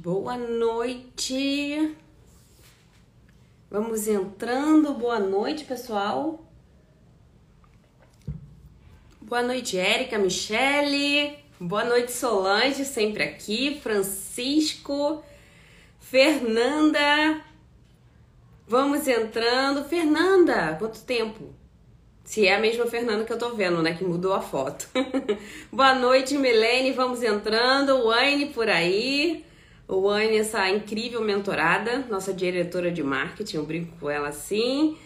Boa noite. Vamos entrando. Boa noite, pessoal. Boa noite, Érica, Michele. Boa noite, Solange, sempre aqui. Francisco, Fernanda. Vamos entrando. Fernanda, quanto tempo? Se é a mesma Fernanda que eu tô vendo, né? Que mudou a foto. Boa noite, Milene. Vamos entrando. Wayne por aí. Wayne, essa incrível mentorada, nossa diretora de marketing. Eu brinco com ela assim.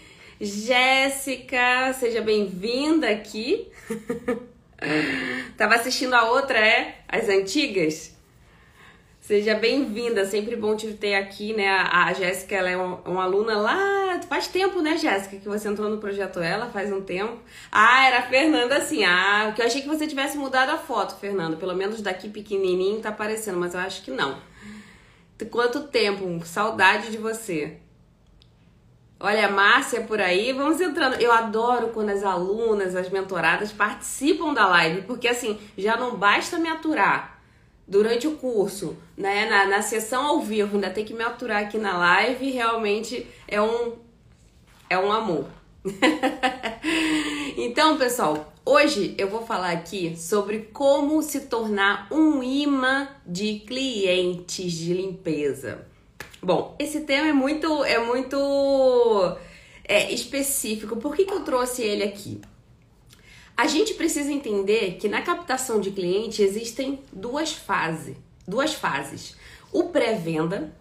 Jéssica, seja bem-vinda aqui. Tava assistindo a outra, é? As antigas? Seja bem-vinda, sempre bom te ter aqui, né? A, Jéssica, ela é uma, uma, aluna lá, faz tempo, né, Jéssica, que você entrou no projeto Ela, faz um tempo. Ah, era a Fernanda, assim, ah, que eu achei que você tivesse mudado a foto, Fernanda, pelo menos daqui pequenininho tá aparecendo, mas eu acho que não. Quanto tempo, saudade de você. Olha, Márcia por aí, vamos entrando. Eu adoro quando as alunas, as mentoradas participam da live, porque assim, já não basta me aturar durante o curso, né, na, na sessão ao vivo, ainda tem que me aturar aqui na live, realmente é um é um amor. então, pessoal, hoje eu vou falar aqui sobre como se tornar um imã de clientes de limpeza. Bom, esse tema é muito é muito é, específico. Por que, que eu trouxe ele aqui? A gente precisa entender que na captação de cliente existem duas fases, duas fases: o pré-venda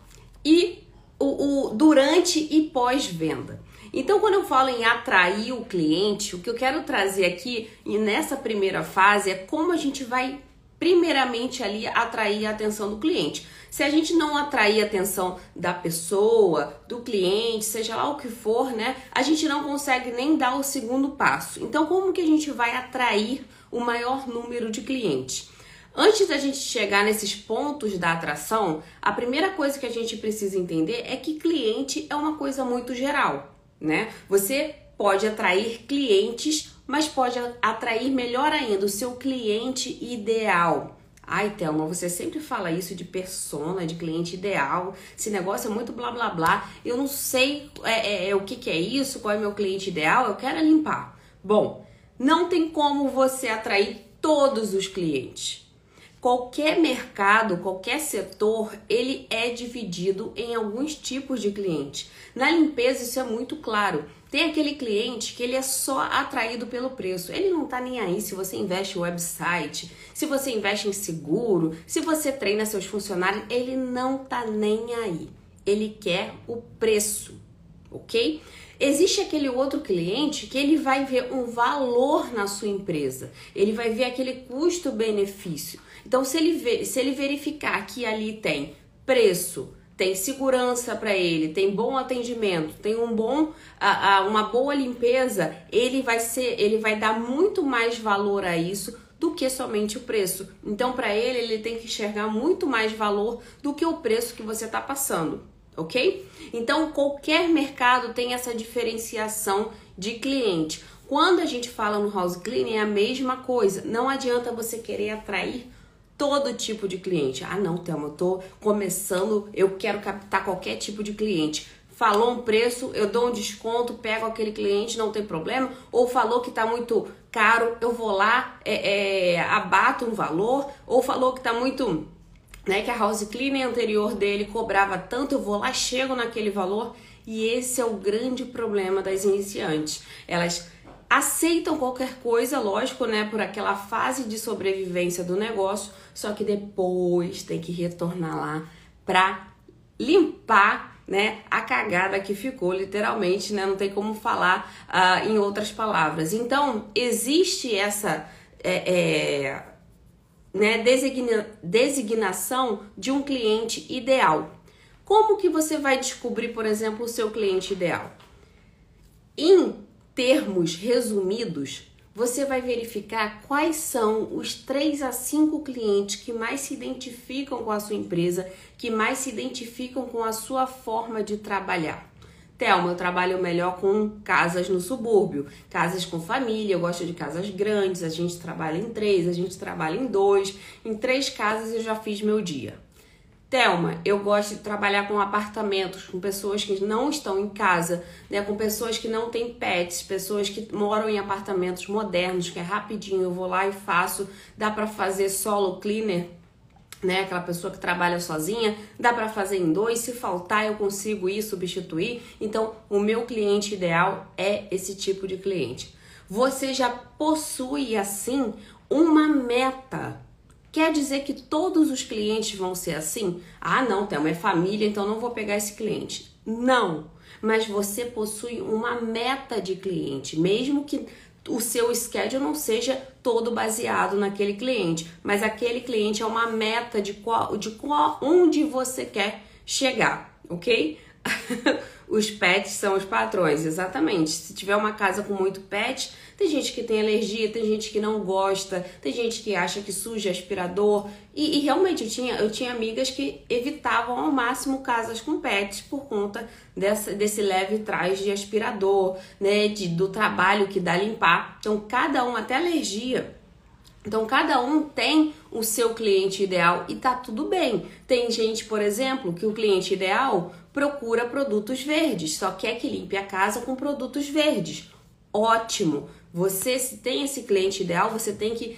e o, o durante e pós-venda. Então, quando eu falo em atrair o cliente, o que eu quero trazer aqui e nessa primeira fase é como a gente vai primeiramente ali atrair a atenção do cliente. Se a gente não atrair a atenção da pessoa, do cliente, seja lá o que for, né, a gente não consegue nem dar o segundo passo. Então, como que a gente vai atrair o maior número de clientes? Antes da gente chegar nesses pontos da atração, a primeira coisa que a gente precisa entender é que cliente é uma coisa muito geral, né? Você pode atrair clientes, mas pode atrair melhor ainda o seu cliente ideal. Ai, Thelma, você sempre fala isso de persona, de cliente ideal. Esse negócio é muito blá blá blá. Eu não sei é, é, é, o que, que é isso, qual é meu cliente ideal, eu quero limpar. Bom, não tem como você atrair todos os clientes. Qualquer mercado, qualquer setor, ele é dividido em alguns tipos de cliente. Na limpeza isso é muito claro. Tem aquele cliente que ele é só atraído pelo preço. Ele não tá nem aí se você investe em website, se você investe em seguro, se você treina seus funcionários, ele não tá nem aí. Ele quer o preço, ok? Existe aquele outro cliente que ele vai ver um valor na sua empresa, ele vai ver aquele custo-benefício. Então, se ele, ver, se ele verificar que ali tem preço, tem segurança para ele, tem bom atendimento, tem um bom, uma boa limpeza, ele vai ser, ele vai dar muito mais valor a isso do que somente o preço. Então, para ele, ele tem que enxergar muito mais valor do que o preço que você está passando, ok? Então, qualquer mercado tem essa diferenciação de cliente. Quando a gente fala no house cleaning, é a mesma coisa. Não adianta você querer atrair todo tipo de cliente. Ah, não, Thelma, eu tô começando, eu quero captar qualquer tipo de cliente. Falou um preço, eu dou um desconto, pego aquele cliente, não tem problema. Ou falou que tá muito caro, eu vou lá, é, é, abato um valor. Ou falou que tá muito, né, que a house cleaning anterior dele cobrava tanto, eu vou lá, chego naquele valor. E esse é o grande problema das iniciantes. Elas aceitam qualquer coisa, lógico, né, por aquela fase de sobrevivência do negócio, só que depois tem que retornar lá para limpar, né, a cagada que ficou, literalmente, né, não tem como falar uh, em outras palavras. Então, existe essa é, é, né, designa, designação de um cliente ideal. Como que você vai descobrir, por exemplo, o seu cliente ideal? Em termos resumidos, você vai verificar quais são os 3 a 5 clientes que mais se identificam com a sua empresa, que mais se identificam com a sua forma de trabalhar. Thelma, eu trabalho melhor com casas no subúrbio, casas com família, eu gosto de casas grandes, a gente trabalha em três, a gente trabalha em dois, em três casas eu já fiz meu dia. Telma, eu gosto de trabalhar com apartamentos, com pessoas que não estão em casa, né? Com pessoas que não têm pets, pessoas que moram em apartamentos modernos, que é rapidinho, eu vou lá e faço. Dá para fazer solo cleaner, né? Aquela pessoa que trabalha sozinha, dá para fazer em dois. Se faltar, eu consigo ir substituir. Então, o meu cliente ideal é esse tipo de cliente. Você já possui assim uma meta Quer dizer que todos os clientes vão ser assim? Ah, não, tem uma família, então não vou pegar esse cliente. Não, mas você possui uma meta de cliente, mesmo que o seu schedule não seja todo baseado naquele cliente, mas aquele cliente é uma meta de qual, de qual onde você quer chegar, ok? os pets são os patrões, exatamente. Se tiver uma casa com muito pet, tem gente que tem alergia, tem gente que não gosta, tem gente que acha que suja aspirador. E, e realmente eu tinha, eu tinha amigas que evitavam ao máximo casas com pets por conta dessa, desse leve trás de aspirador, né? De, do trabalho que dá limpar. Então, cada um, até alergia então cada um tem o seu cliente ideal e tá tudo bem. Tem gente, por exemplo, que o cliente ideal procura produtos verdes, só quer que limpe a casa com produtos verdes. Ótimo! Você, se tem esse cliente ideal, você tem que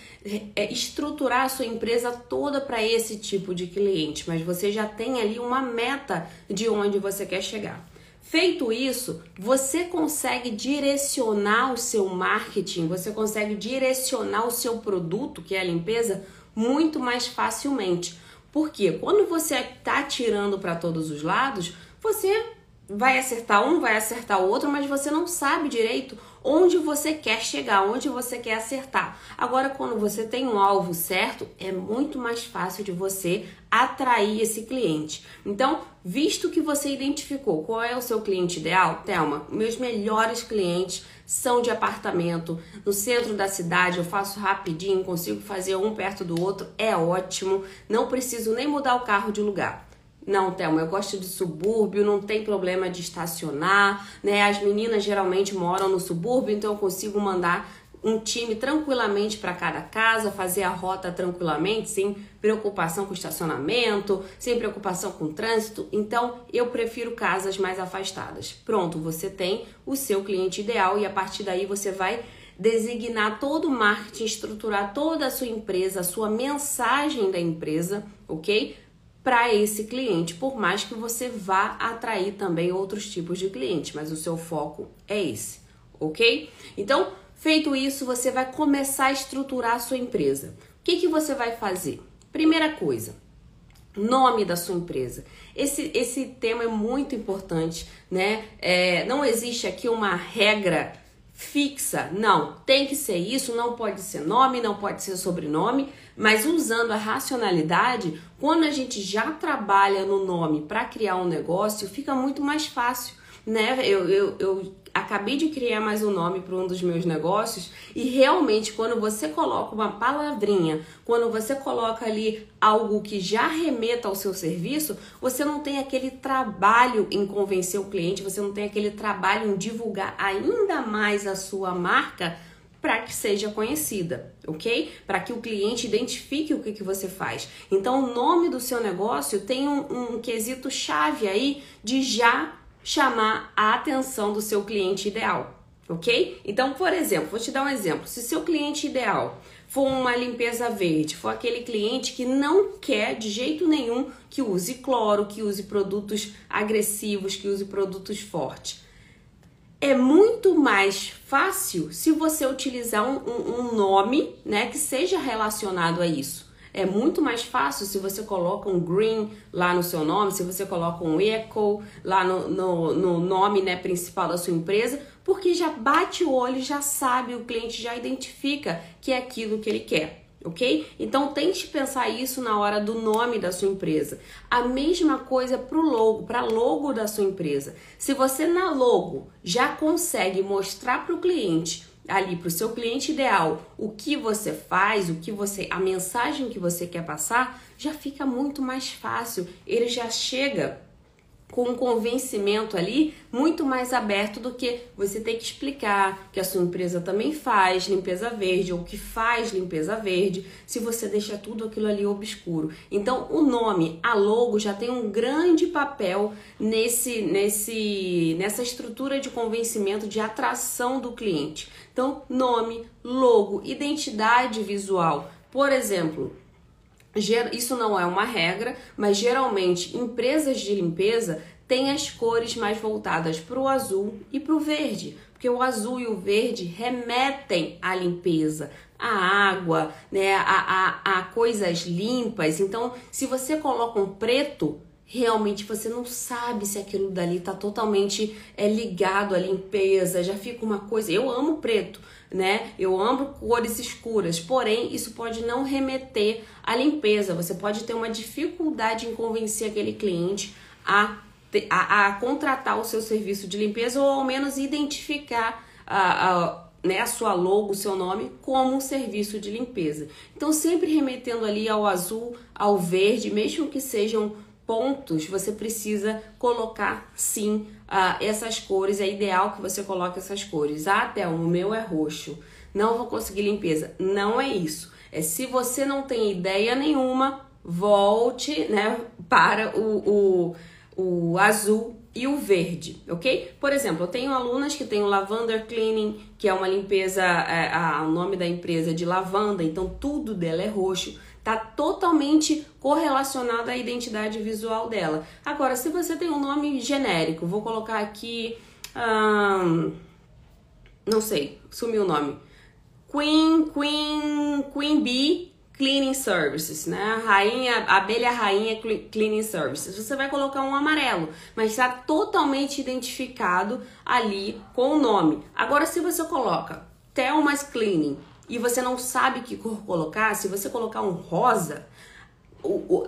é, estruturar a sua empresa toda para esse tipo de cliente, mas você já tem ali uma meta de onde você quer chegar. Feito isso, você consegue direcionar o seu marketing, você consegue direcionar o seu produto, que é a limpeza, muito mais facilmente. Porque quando você está tirando para todos os lados, você vai acertar um, vai acertar o outro, mas você não sabe direito onde você quer chegar, onde você quer acertar. Agora, quando você tem um alvo certo, é muito mais fácil de você atrair esse cliente. Então, visto que você identificou qual é o seu cliente ideal, Thelma, meus melhores clientes são de apartamento no centro da cidade, eu faço rapidinho, consigo fazer um perto do outro, é ótimo, não preciso nem mudar o carro de lugar. Não, Thelma, eu gosto de subúrbio, não tem problema de estacionar, né? As meninas geralmente moram no subúrbio, então eu consigo mandar um time tranquilamente para cada casa, fazer a rota tranquilamente, sem preocupação com estacionamento, sem preocupação com trânsito. Então, eu prefiro casas mais afastadas. Pronto, você tem o seu cliente ideal e a partir daí você vai designar todo o marketing, estruturar toda a sua empresa, a sua mensagem da empresa, ok? Para esse cliente, por mais que você vá atrair também outros tipos de clientes, mas o seu foco é esse, ok? Então, feito isso, você vai começar a estruturar a sua empresa. O que, que você vai fazer? Primeira coisa, nome da sua empresa. Esse, esse tema é muito importante, né? É, não existe aqui uma regra fixa, não. Tem que ser isso, não pode ser nome, não pode ser sobrenome, mas usando a racionalidade, quando a gente já trabalha no nome para criar um negócio, fica muito mais fácil, né? Eu, eu, eu acabei de criar mais um nome para um dos meus negócios e realmente quando você coloca uma palavrinha, quando você coloca ali algo que já remeta ao seu serviço, você não tem aquele trabalho em convencer o cliente, você não tem aquele trabalho em divulgar ainda mais a sua marca para que seja conhecida, ok? Para que o cliente identifique o que, que você faz. Então, o nome do seu negócio tem um, um quesito chave aí de já chamar a atenção do seu cliente ideal, ok? Então, por exemplo, vou te dar um exemplo. Se seu cliente ideal for uma limpeza verde, for aquele cliente que não quer de jeito nenhum que use cloro, que use produtos agressivos, que use produtos fortes é muito mais fácil se você utilizar um, um, um, nome né, que seja relacionado a isso. É muito mais fácil se você coloca um green lá no seu nome, se você coloca um eco lá no, no, no nome né, principal da sua empresa, porque já bate o olho, já sabe, o cliente já identifica que é aquilo que ele quer ok? Então tente pensar isso na hora do nome da sua empresa. A mesma coisa para o logo, para logo da sua empresa. Se você na logo já consegue mostrar para o cliente ali para o seu cliente ideal o que você faz, o que você, a mensagem que você quer passar, já fica muito mais fácil. Ele já chega com um convencimento ali muito mais aberto do que você ter que explicar que a sua empresa também faz limpeza verde ou que faz limpeza verde, se você deixa tudo aquilo ali obscuro. Então, o nome, a logo já tem um grande papel nesse nesse nessa estrutura de convencimento de atração do cliente. Então, nome, logo, identidade visual. Por exemplo, isso não é uma regra, mas geralmente empresas de limpeza têm as cores mais voltadas para o azul e para o verde, porque o azul e o verde remetem à limpeza, à água, né, a, a, a coisas limpas. Então, se você coloca um preto, realmente você não sabe se aquilo dali está totalmente é, ligado à limpeza, já fica uma coisa. Eu amo preto, né? Eu amo cores escuras, porém isso pode não remeter à limpeza. Você pode ter uma dificuldade em convencer aquele cliente a, a, a contratar o seu serviço de limpeza ou ao menos identificar a, a né, a sua logo, o seu nome, como um serviço de limpeza. Então, sempre remetendo ali ao azul, ao verde, mesmo que sejam pontos, você precisa colocar sim uh, essas cores. É ideal que você coloque essas cores. Ah, até o meu é roxo. Não vou conseguir limpeza. Não é isso. É se você não tem ideia nenhuma, volte né, para o, o, o azul e o verde, ok? Por exemplo, eu tenho alunas que têm o Lavender Cleaning, que é uma limpeza, é, a, o nome da empresa é de lavanda, então tudo dela é roxo tá totalmente correlacionado à identidade visual dela. Agora, se você tem um nome genérico, vou colocar aqui, hum, não sei, sumiu o nome, Queen, Queen, Queen Bee Cleaning Services, né? Rainha, abelha rainha Cleaning Services. Você vai colocar um amarelo, mas está totalmente identificado ali com o nome. Agora, se você coloca Thelma's Cleaning e você não sabe que cor colocar, se você colocar um rosa,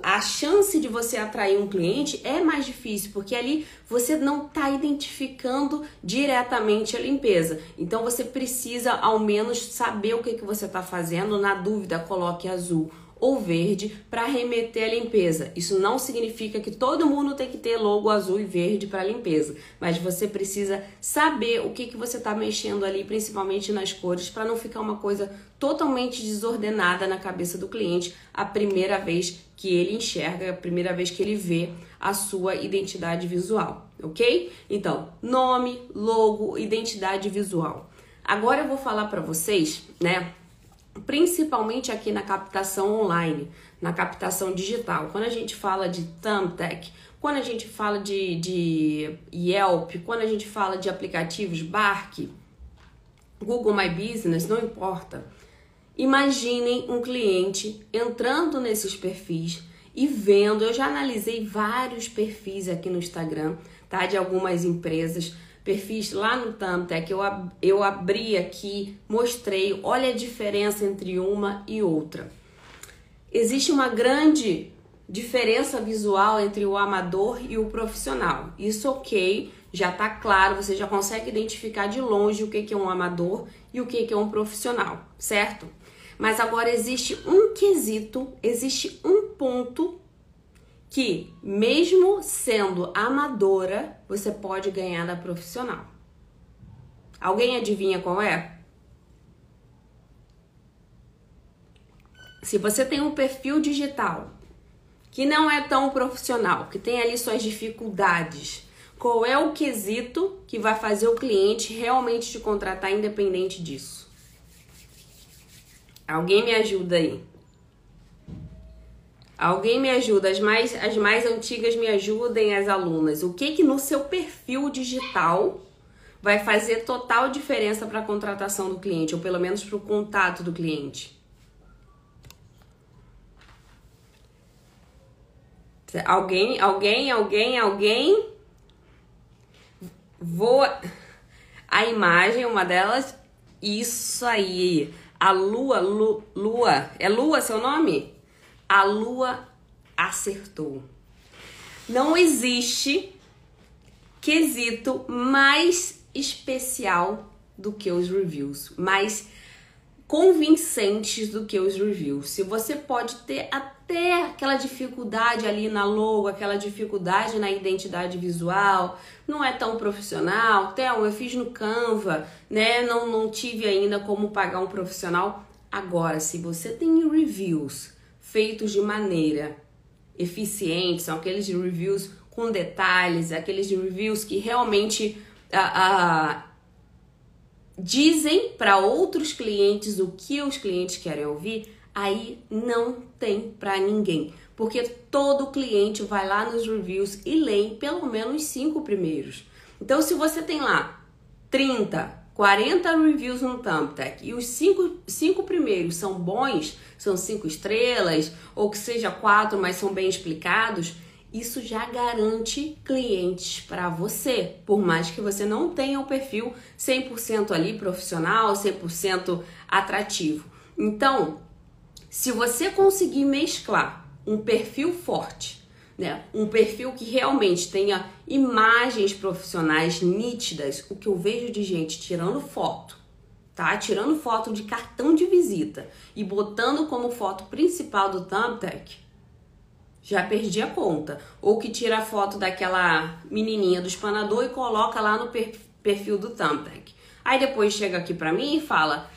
a chance de você atrair um cliente é mais difícil, porque ali você não está identificando diretamente a limpeza. Então você precisa ao menos saber o que, que você está fazendo. Na dúvida, coloque azul ou verde para remeter à limpeza. Isso não significa que todo mundo tem que ter logo azul e verde para limpeza, mas você precisa saber o que, que você está mexendo ali, principalmente nas cores, para não ficar uma coisa totalmente desordenada na cabeça do cliente a primeira vez que ele enxerga, a primeira vez que ele vê a sua identidade visual, ok? Então, nome, logo, identidade visual. Agora eu vou falar para vocês, né? Principalmente aqui na captação online, na captação digital. Quando a gente fala de Thumbtack, quando a gente fala de, de Yelp, quando a gente fala de aplicativos Bark, Google My Business, não importa. Imaginem um cliente entrando nesses perfis e vendo. Eu já analisei vários perfis aqui no Instagram, tá? De algumas empresas perfis lá no Thumbtack, eu, ab eu abri aqui, mostrei, olha a diferença entre uma e outra. Existe uma grande diferença visual entre o amador e o profissional. Isso ok, já tá claro, você já consegue identificar de longe o que é um amador e o que é um profissional, certo? Mas agora existe um quesito, existe um ponto que, mesmo sendo amadora, você pode ganhar da profissional. Alguém adivinha qual é? Se você tem um perfil digital que não é tão profissional, que tem ali suas dificuldades, qual é o quesito que vai fazer o cliente realmente te contratar independente disso? Alguém me ajuda aí? Alguém me ajuda, as mais, as mais antigas me ajudem, as alunas. O que que no seu perfil digital vai fazer total diferença para a contratação do cliente, ou pelo menos para o contato do cliente? Alguém, alguém, alguém, alguém? Vou. A imagem, uma delas. Isso aí. A lua, lu, lua. É lua seu nome? A lua acertou. Não existe quesito mais especial do que os reviews, mais convincentes do que os reviews. Se você pode ter até aquela dificuldade ali na logo, aquela dificuldade na identidade visual, não é tão profissional. Theo, eu fiz no Canva, né? Não, não tive ainda como pagar um profissional. Agora, se você tem reviews feitos de maneira eficiente, são aqueles reviews com detalhes, aqueles reviews que realmente ah, ah, dizem para outros clientes o que os clientes querem ouvir, aí não tem para ninguém. Porque todo cliente vai lá nos reviews e lê pelo menos cinco primeiros. Então, se você tem lá 30, 40 reviews no Thumbtack e os cinco, cinco primeiros são bons, são cinco estrelas, ou que seja quatro, mas são bem explicados, isso já garante clientes para você, por mais que você não tenha o perfil 100% ali profissional, 100% atrativo. Então, se você conseguir mesclar um perfil forte, né, um perfil que realmente tenha imagens profissionais nítidas, o que eu vejo de gente tirando foto, tá? Tirando foto de cartão de visita e botando como foto principal do Thumbtack, já perdi a conta. Ou que tira a foto daquela menininha do espanador e coloca lá no perfil do Thumbtack. Aí depois chega aqui pra mim e fala: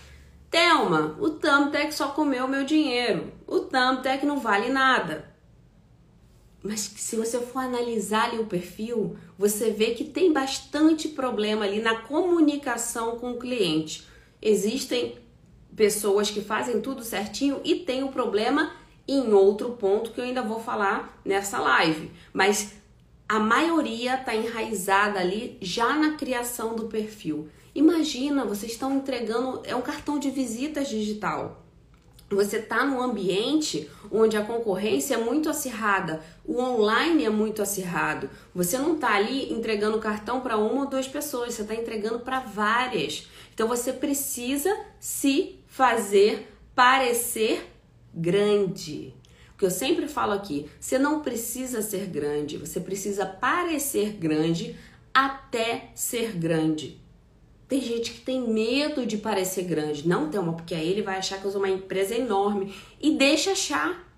Thelma, o Thumbtack só comeu meu dinheiro. O Thumbtack não vale nada. Mas se você for analisar ali o perfil, você vê que tem bastante problema ali na comunicação com o cliente. Existem pessoas que fazem tudo certinho e tem o problema em outro ponto que eu ainda vou falar nessa live. Mas a maioria está enraizada ali já na criação do perfil. Imagina, vocês estão entregando, é um cartão de visitas digital. Você está num ambiente onde a concorrência é muito acirrada, o online é muito acirrado. Você não está ali entregando cartão para uma ou duas pessoas, você está entregando para várias. Então você precisa se fazer parecer grande. O que eu sempre falo aqui, você não precisa ser grande, você precisa parecer grande até ser grande. Tem gente que tem medo de parecer grande. Não, tem uma, porque aí ele vai achar que eu sou uma empresa enorme. E deixa achar.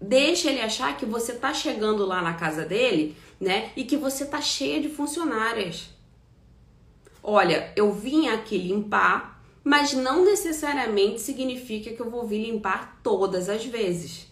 Deixa ele achar que você tá chegando lá na casa dele, né? E que você tá cheia de funcionárias. Olha, eu vim aqui limpar mas não necessariamente significa que eu vou vir limpar todas as vezes.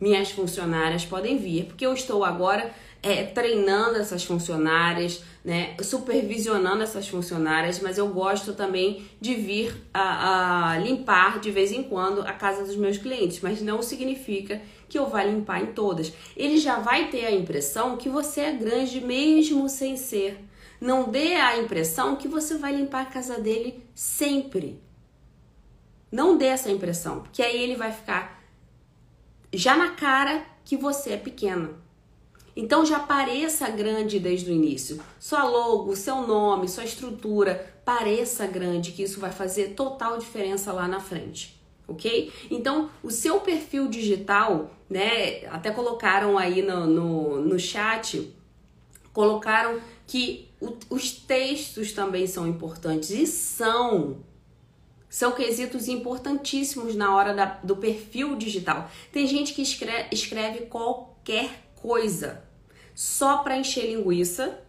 Minhas funcionárias podem vir, porque eu estou agora é, treinando essas funcionárias, né, supervisionando essas funcionárias, mas eu gosto também de vir a, a, limpar de vez em quando a casa dos meus clientes, mas não significa que eu vá limpar em todas. Ele já vai ter a impressão que você é grande mesmo sem ser. Não dê a impressão que você vai limpar a casa dele sempre. Não dê essa impressão, porque aí ele vai ficar já na cara que você é pequena. Então já pareça grande desde o início. Sua logo, seu nome, sua estrutura, pareça grande, que isso vai fazer total diferença lá na frente. Ok? Então, o seu perfil digital, né? Até colocaram aí no, no, no chat, colocaram que o, os textos também são importantes e são. São quesitos importantíssimos na hora da, do perfil digital. Tem gente que escreve, escreve qualquer coisa só para encher linguiça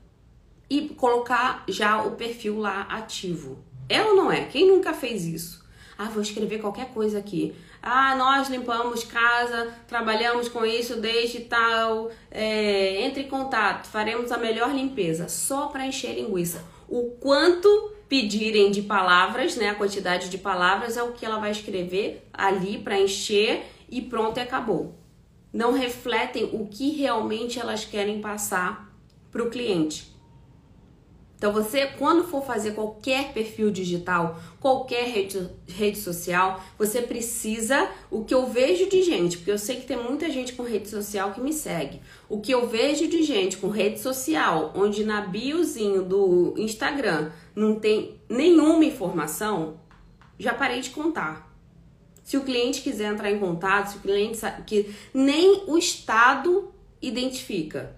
e colocar já o perfil lá ativo. É ou não é? Quem nunca fez isso? Ah, vou escrever qualquer coisa aqui. Ah, nós limpamos casa, trabalhamos com isso desde tal. É, entre em contato, faremos a melhor limpeza. Só para encher linguiça. O quanto pedirem de palavras, né? A quantidade de palavras é o que ela vai escrever ali para encher e pronto, e acabou. Não refletem o que realmente elas querem passar para o cliente. Então você, quando for fazer qualquer perfil digital, qualquer rede, rede social, você precisa, o que eu vejo de gente, porque eu sei que tem muita gente com rede social que me segue. O que eu vejo de gente com rede social, onde na biozinho do Instagram não tem nenhuma informação, já parei de contar. Se o cliente quiser entrar em contato, se o cliente sabe que nem o estado identifica.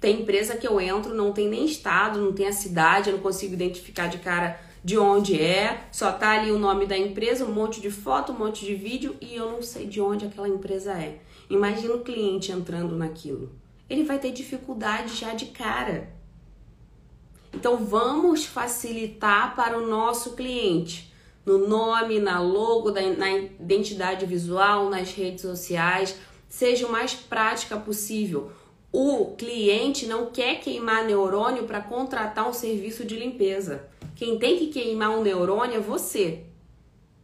Tem empresa que eu entro, não tem nem estado, não tem a cidade, eu não consigo identificar de cara de onde é, só tá ali o nome da empresa, um monte de foto, um monte de vídeo e eu não sei de onde aquela empresa é. Imagina o cliente entrando naquilo. Ele vai ter dificuldade já de cara. Então vamos facilitar para o nosso cliente no nome, na logo, na identidade visual, nas redes sociais, seja o mais prática possível. O cliente não quer queimar neurônio para contratar um serviço de limpeza. Quem tem que queimar um neurônio é você,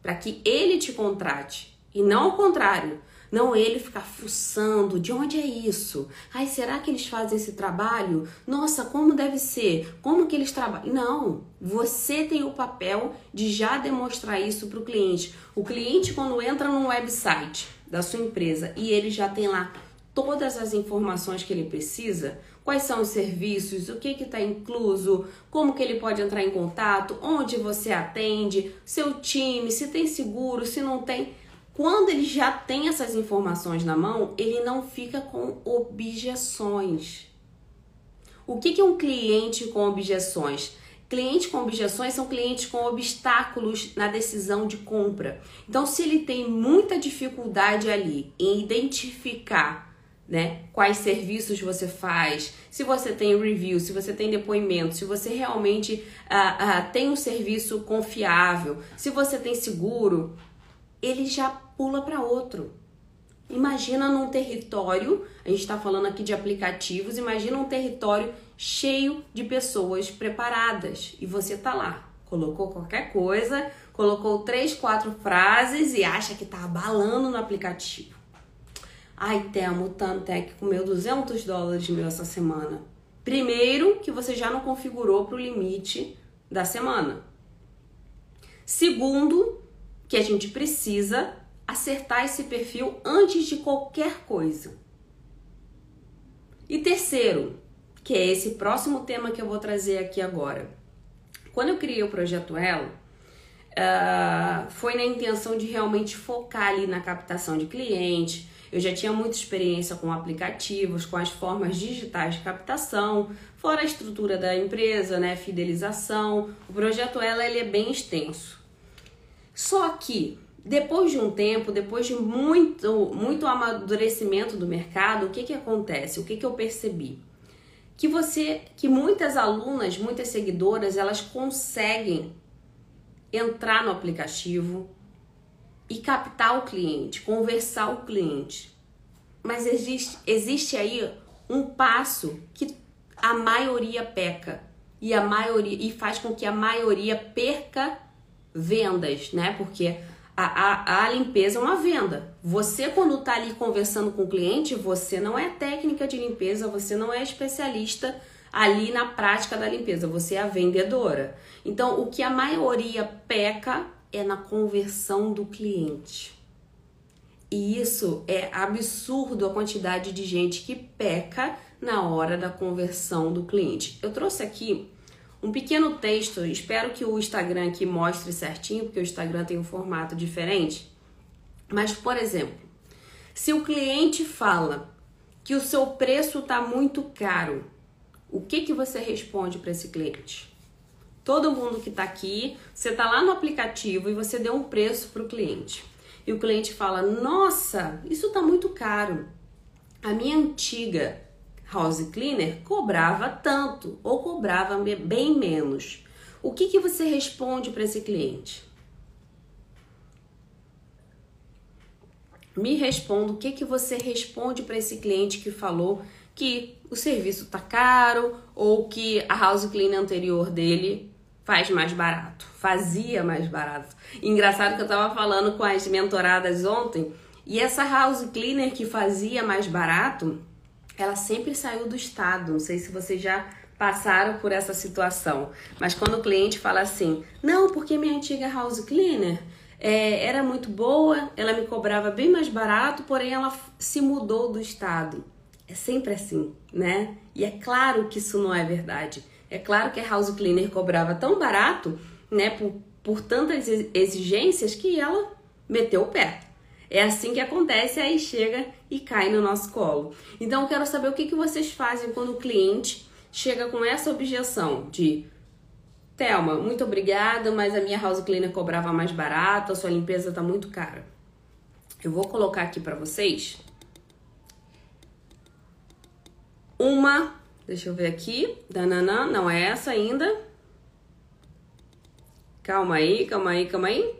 para que ele te contrate e não o contrário. Não ele ficar fuçando, de onde é isso? Ai, será que eles fazem esse trabalho? Nossa, como deve ser? Como que eles trabalham? Não, você tem o papel de já demonstrar isso para o cliente. O cliente quando entra no website da sua empresa e ele já tem lá todas as informações que ele precisa, quais são os serviços, o que está incluso, como que ele pode entrar em contato, onde você atende, seu time, se tem seguro, se não tem. Quando ele já tem essas informações na mão, ele não fica com objeções. O que, é um cliente com objeções? Clientes com objeções são clientes com obstáculos na decisão de compra. Então, se ele tem muita dificuldade ali em identificar né, quais serviços você faz, se você tem review, se você tem depoimento, se você realmente uh, uh, tem um serviço confiável, se você tem seguro, ele já pula para outro. Imagina num território, a gente está falando aqui de aplicativos, imagina um território cheio de pessoas preparadas e você tá lá, colocou qualquer coisa, colocou três, quatro frases e acha que tá abalando no aplicativo. Ai, Temo, o Tantec comeu 200 dólares meu essa semana. Primeiro, que você já não configurou para o limite da semana. Segundo, que a gente precisa acertar esse perfil antes de qualquer coisa. E terceiro, que é esse próximo tema que eu vou trazer aqui agora. Quando eu criei o projeto Elo, uh, foi na intenção de realmente focar ali na captação de cliente. Eu já tinha muita experiência com aplicativos, com as formas digitais de captação, fora a estrutura da empresa, né, fidelização. O projeto Ela ele é bem extenso. Só que depois de um tempo, depois de muito, muito amadurecimento do mercado, o que, que acontece? O que, que eu percebi? Que você, que muitas alunas, muitas seguidoras, elas conseguem entrar no aplicativo e captar o cliente, conversar o cliente. Mas existe, existe aí um passo que a maioria peca e a maioria e faz com que a maioria perca vendas, né? Porque a, a, a, limpeza é uma venda. Você, quando está ali conversando com o cliente, você não é técnica de limpeza, você não é especialista ali na prática da limpeza, você é a vendedora. Então, o que a maioria peca é na conversão do cliente. E isso é absurdo a quantidade de gente que peca na hora da conversão do cliente. Eu trouxe aqui um pequeno texto, espero que o Instagram aqui mostre certinho, porque o Instagram tem um formato diferente. Mas, por exemplo, se o cliente fala que o seu preço está muito caro, o que, que você responde para esse cliente? Todo mundo que está aqui, você está lá no aplicativo e você deu um preço para o cliente. E o cliente fala: Nossa, isso está muito caro. A minha antiga house cleaner cobrava tanto ou cobrava bem menos. O que, que você responde para esse cliente? Me responda o que, que você responde para esse cliente que falou que o serviço tá caro ou que a house cleaner anterior dele faz mais barato, fazia mais barato. Engraçado que eu tava falando com as mentoradas ontem e essa house cleaner que fazia mais barato, ela sempre saiu do estado. Não sei se vocês já passaram por essa situação, mas quando o cliente fala assim, não, porque minha antiga house cleaner é, era muito boa, ela me cobrava bem mais barato, porém ela se mudou do estado. É sempre assim, né? E é claro que isso não é verdade. É claro que a house cleaner cobrava tão barato, né, por, por tantas exigências que ela meteu o pé. É assim que acontece, aí chega e cai no nosso colo. Então eu quero saber o que, que vocês fazem quando o cliente chega com essa objeção de Thelma, muito obrigada, mas a minha house cleaner cobrava mais barato, a sua limpeza tá muito cara. Eu vou colocar aqui para vocês uma, deixa eu ver aqui, dananã, não é essa ainda. Calma aí, calma aí, calma aí.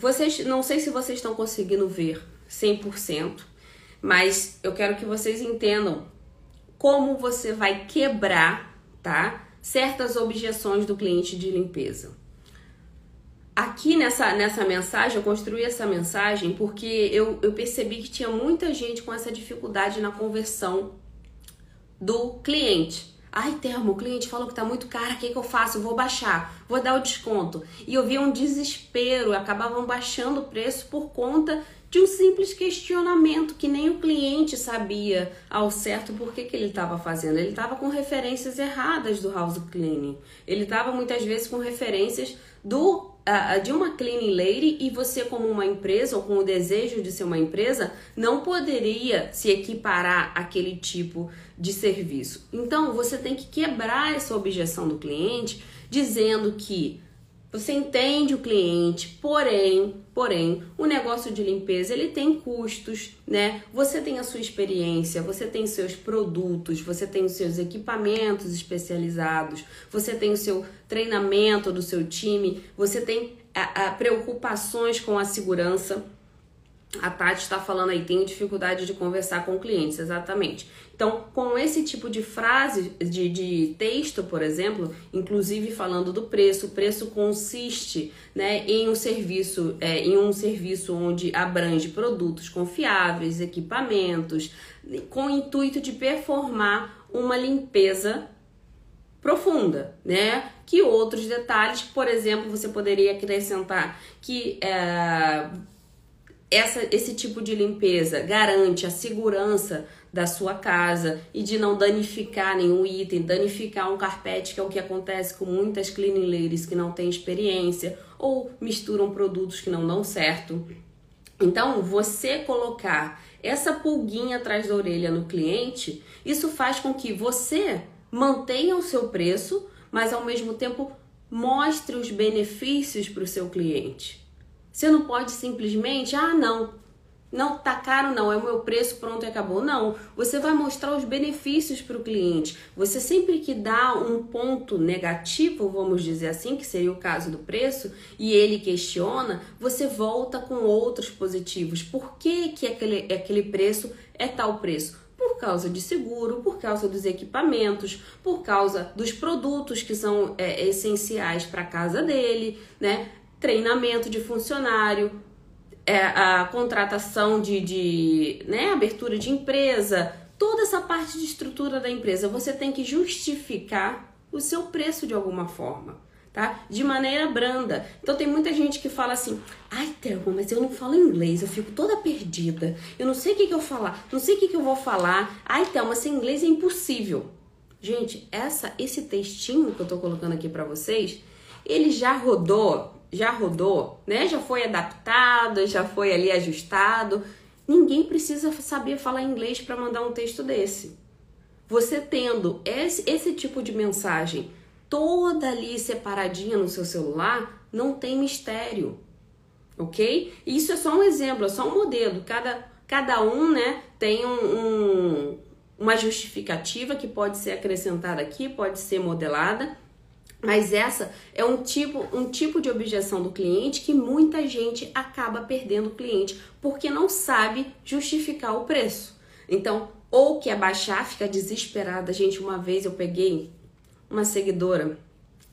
Vocês, não sei se vocês estão conseguindo ver 100%, mas eu quero que vocês entendam como você vai quebrar, tá? Certas objeções do cliente de limpeza. Aqui nessa, nessa mensagem, eu construí essa mensagem porque eu, eu percebi que tinha muita gente com essa dificuldade na conversão do cliente. Ai, Thelma, o cliente falou que tá muito caro, o que, que eu faço? Eu vou baixar, vou dar o desconto. E eu via um desespero, acabavam baixando o preço por conta de um simples questionamento que nem o cliente sabia ao certo por que, que ele estava fazendo. Ele estava com referências erradas do house cleaning. Ele estava muitas vezes com referências do de uma cleaning lady e você como uma empresa ou com o desejo de ser uma empresa não poderia se equiparar àquele tipo de serviço. Então você tem que quebrar essa objeção do cliente dizendo que você entende o cliente, porém, porém, o negócio de limpeza ele tem custos, né? Você tem a sua experiência, você tem seus produtos, você tem os seus equipamentos especializados, você tem o seu treinamento do seu time, você tem a, a preocupações com a segurança. A Tati está falando aí, tenho dificuldade de conversar com clientes, exatamente. Então, com esse tipo de frase, de, de texto, por exemplo, inclusive falando do preço, o preço consiste né, em um serviço, é, em um serviço onde abrange produtos confiáveis, equipamentos, com o intuito de performar uma limpeza profunda, né? Que outros detalhes, por exemplo, você poderia acrescentar que é, essa, esse tipo de limpeza garante a segurança da sua casa e de não danificar nenhum item, danificar um carpete, que é o que acontece com muitas cleaning ladies que não têm experiência ou misturam produtos que não dão certo. Então, você colocar essa pulguinha atrás da orelha no cliente, isso faz com que você mantenha o seu preço, mas ao mesmo tempo mostre os benefícios para o seu cliente. Você não pode simplesmente, ah, não, não tá caro não, é o meu preço, pronto e acabou. Não, você vai mostrar os benefícios para o cliente. Você sempre que dá um ponto negativo, vamos dizer assim, que seria o caso do preço, e ele questiona, você volta com outros positivos. Por que, que aquele, aquele preço é tal preço? por causa de seguro, por causa dos equipamentos, por causa dos produtos que são é, essenciais para a casa dele, né? Treinamento de funcionário, é, a contratação de, de né, abertura de empresa, toda essa parte de estrutura da empresa, você tem que justificar o seu preço de alguma forma tá? De maneira branda. Então tem muita gente que fala assim: ai, Thelma, mas eu não falo inglês, eu fico toda perdida. Eu não sei o que, que eu falar, não sei o que, que eu vou falar. Ai, Thelma, sem inglês é impossível. Gente, essa, esse textinho que eu tô colocando aqui para vocês, ele já rodou, já rodou, né? Já foi adaptado, já foi ali ajustado. Ninguém precisa saber falar inglês para mandar um texto desse. Você tendo esse, esse tipo de mensagem toda ali separadinha no seu celular, não tem mistério, ok? Isso é só um exemplo, é só um modelo. Cada, cada um, né, tem um, um, uma justificativa que pode ser acrescentada aqui, pode ser modelada. Mas essa é um tipo, um tipo de objeção do cliente que muita gente acaba perdendo o cliente porque não sabe justificar o preço. Então, ou quer baixar, fica desesperada. Gente, uma vez eu peguei uma seguidora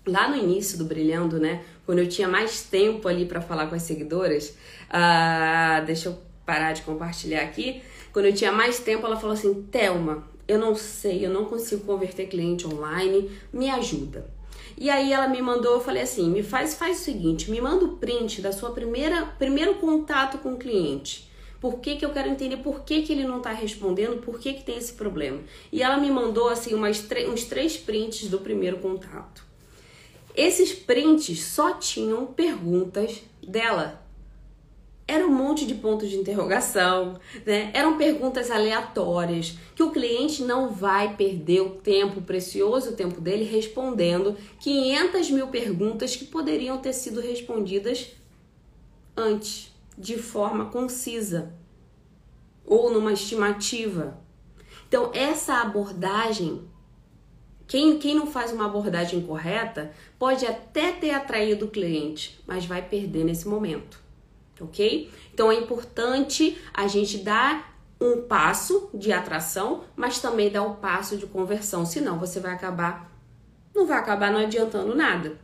lá no início do Brilhando, né? Quando eu tinha mais tempo ali para falar com as seguidoras, uh, deixa eu parar de compartilhar aqui. Quando eu tinha mais tempo, ela falou assim: Thelma, eu não sei, eu não consigo converter cliente online, me ajuda. E aí ela me mandou, eu falei assim: me faz, faz o seguinte, me manda o print da sua primeira primeiro contato com o cliente. Por que, que eu quero entender por que, que ele não está respondendo, por que, que tem esse problema. E ela me mandou assim umas uns três prints do primeiro contato. Esses prints só tinham perguntas dela. Era um monte de pontos de interrogação, né? Eram perguntas aleatórias que o cliente não vai perder o tempo precioso, o tempo dele respondendo 500 mil perguntas que poderiam ter sido respondidas antes, de forma concisa ou numa estimativa. Então essa abordagem, quem, quem não faz uma abordagem correta pode até ter atraído o cliente, mas vai perder nesse momento ok? Então é importante a gente dar um passo de atração, mas também dar o um passo de conversão, senão você vai acabar, não vai acabar não adiantando nada.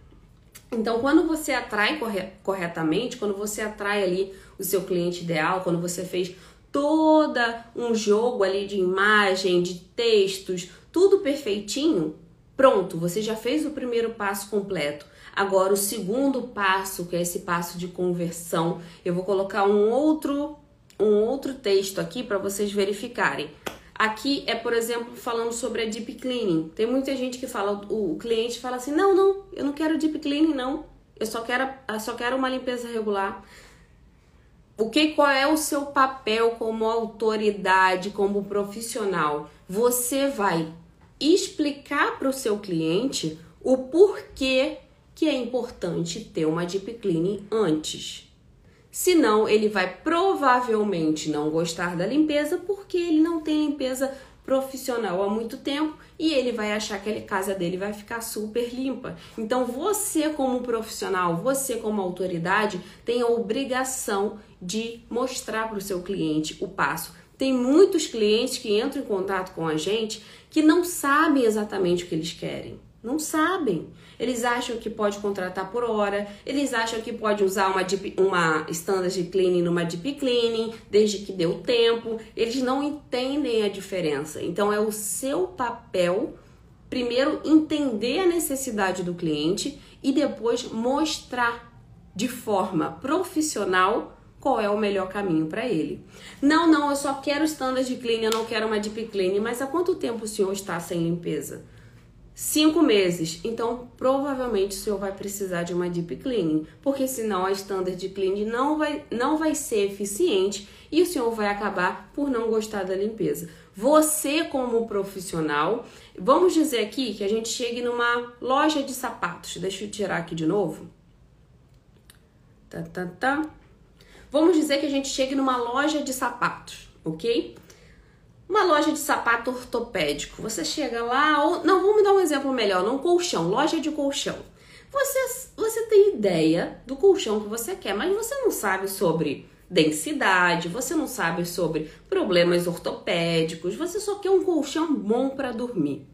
Então, quando você atrai corretamente, quando você atrai ali o seu cliente ideal, quando você fez toda um jogo ali de imagem, de textos, tudo perfeitinho, pronto, você já fez o primeiro passo completo. Agora, o segundo passo, que é esse passo de conversão, eu vou colocar um outro, um outro texto aqui para vocês verificarem. Aqui é, por exemplo, falando sobre a deep cleaning. Tem muita gente que fala, o, cliente fala assim: "Não, não, eu não quero deep cleaning não. Eu só quero, eu só quero uma limpeza regular". O que qual é o seu papel como autoridade, como profissional? Você vai explicar para o seu cliente o porquê que é importante ter uma deep cleaning antes. Senão, ele vai provavelmente não gostar da limpeza porque ele não tem limpeza profissional há muito tempo e ele vai achar que a casa dele vai ficar super limpa. Então, você como profissional, você como autoridade, tem a obrigação de mostrar para o seu cliente o passo. Tem muitos clientes que entram em contato com a gente que não sabem exatamente o que eles querem. Não sabem. Eles acham que pode contratar por hora, eles acham que pode usar uma, deep, uma standard de cleaning numa deep cleaning, desde que deu tempo. Eles não entendem a diferença. Então é o seu papel, primeiro, entender a necessidade do cliente e depois mostrar de forma profissional qual é o melhor caminho para ele. Não, não, eu só quero standard de cleaning, eu não quero uma deep cleaning, mas há quanto tempo o senhor está sem limpeza? Cinco meses. Então, provavelmente o senhor vai precisar de uma deep cleaning, porque senão a standard de cleaning não vai, não vai ser eficiente e o senhor vai acabar por não gostar da limpeza. Você, como profissional, vamos dizer aqui que a gente chegue numa loja de sapatos. Deixa eu tirar aqui de novo. Tá, tá, tá. Vamos dizer que a gente chegue numa loja de sapatos, ok? Uma loja de sapato ortopédico. Você chega lá, ou não, vamos dar um exemplo melhor, num colchão, loja de colchão. Você, você tem ideia do colchão que você quer, mas você não sabe sobre densidade, você não sabe sobre problemas ortopédicos, você só quer um colchão bom para dormir.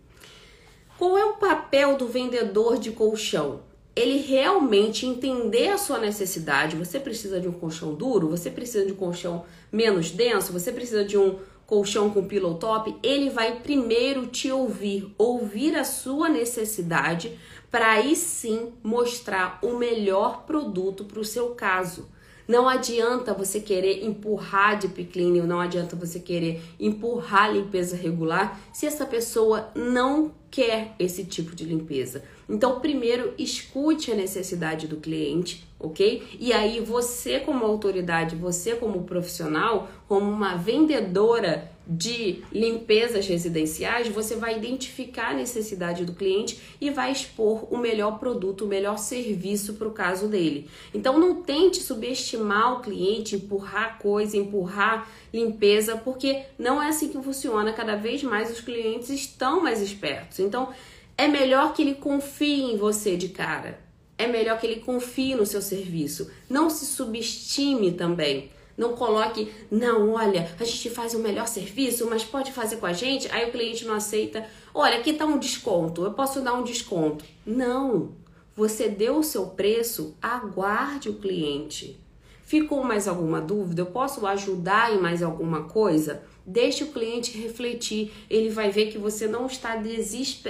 Qual é o papel do vendedor de colchão? Ele realmente entender a sua necessidade. Você precisa de um colchão duro, você precisa de um colchão menos denso, você precisa de um colchão com pillow top, ele vai primeiro te ouvir, ouvir a sua necessidade, para aí sim mostrar o melhor produto para o seu caso. Não adianta você querer empurrar deep cleaning, não adianta você querer empurrar limpeza regular se essa pessoa não quer esse tipo de limpeza. Então, primeiro escute a necessidade do cliente, ok? E aí você como autoridade, você como profissional, como uma vendedora de limpezas residenciais, você vai identificar a necessidade do cliente e vai expor o melhor produto, o melhor serviço para o caso dele. Então não tente subestimar o cliente, empurrar coisa, empurrar limpeza, porque não é assim que funciona. Cada vez mais os clientes estão mais espertos. Então é melhor que ele confie em você de cara. É melhor que ele confie no seu serviço. Não se subestime também. Não coloque, não, olha, a gente faz o melhor serviço, mas pode fazer com a gente. Aí o cliente não aceita. Olha, aqui tá um desconto, eu posso dar um desconto. Não. Você deu o seu preço, aguarde o cliente. Ficou mais alguma dúvida? Eu posso ajudar em mais alguma coisa? Deixe o cliente refletir. Ele vai ver que você não está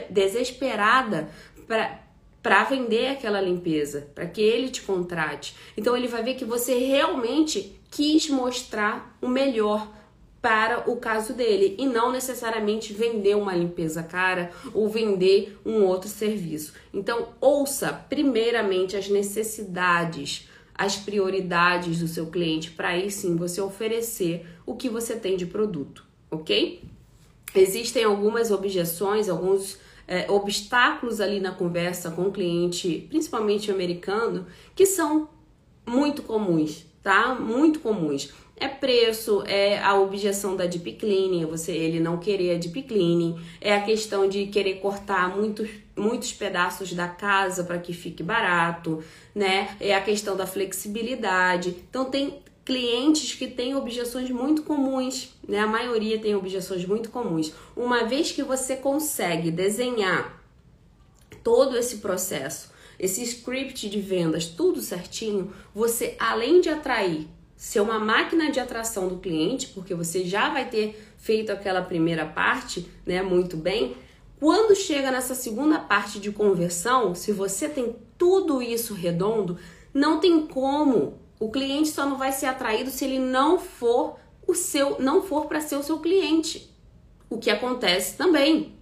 desesperada para para vender aquela limpeza, para que ele te contrate. Então ele vai ver que você realmente quis mostrar o melhor para o caso dele e não necessariamente vender uma limpeza cara ou vender um outro serviço. Então, ouça primeiramente as necessidades, as prioridades do seu cliente para aí sim você oferecer o que você tem de produto, ok? Existem algumas objeções, alguns é, obstáculos ali na conversa com o cliente, principalmente americano, que são muito comuns, tá? Muito comuns. É preço, é a objeção da deep cleaning, você ele não querer a deep cleaning, é a questão de querer cortar muitos, muitos pedaços da casa para que fique barato, né? É a questão da flexibilidade. Então tem clientes que têm objeções muito comuns, né? A maioria tem objeções muito comuns. Uma vez que você consegue desenhar todo esse processo, esse script de vendas, tudo certinho, você além de atrair ser uma máquina de atração do cliente, porque você já vai ter feito aquela primeira parte, né, muito bem. Quando chega nessa segunda parte de conversão, se você tem tudo isso redondo, não tem como. O cliente só não vai ser atraído se ele não for o seu, não for para ser o seu cliente. O que acontece também.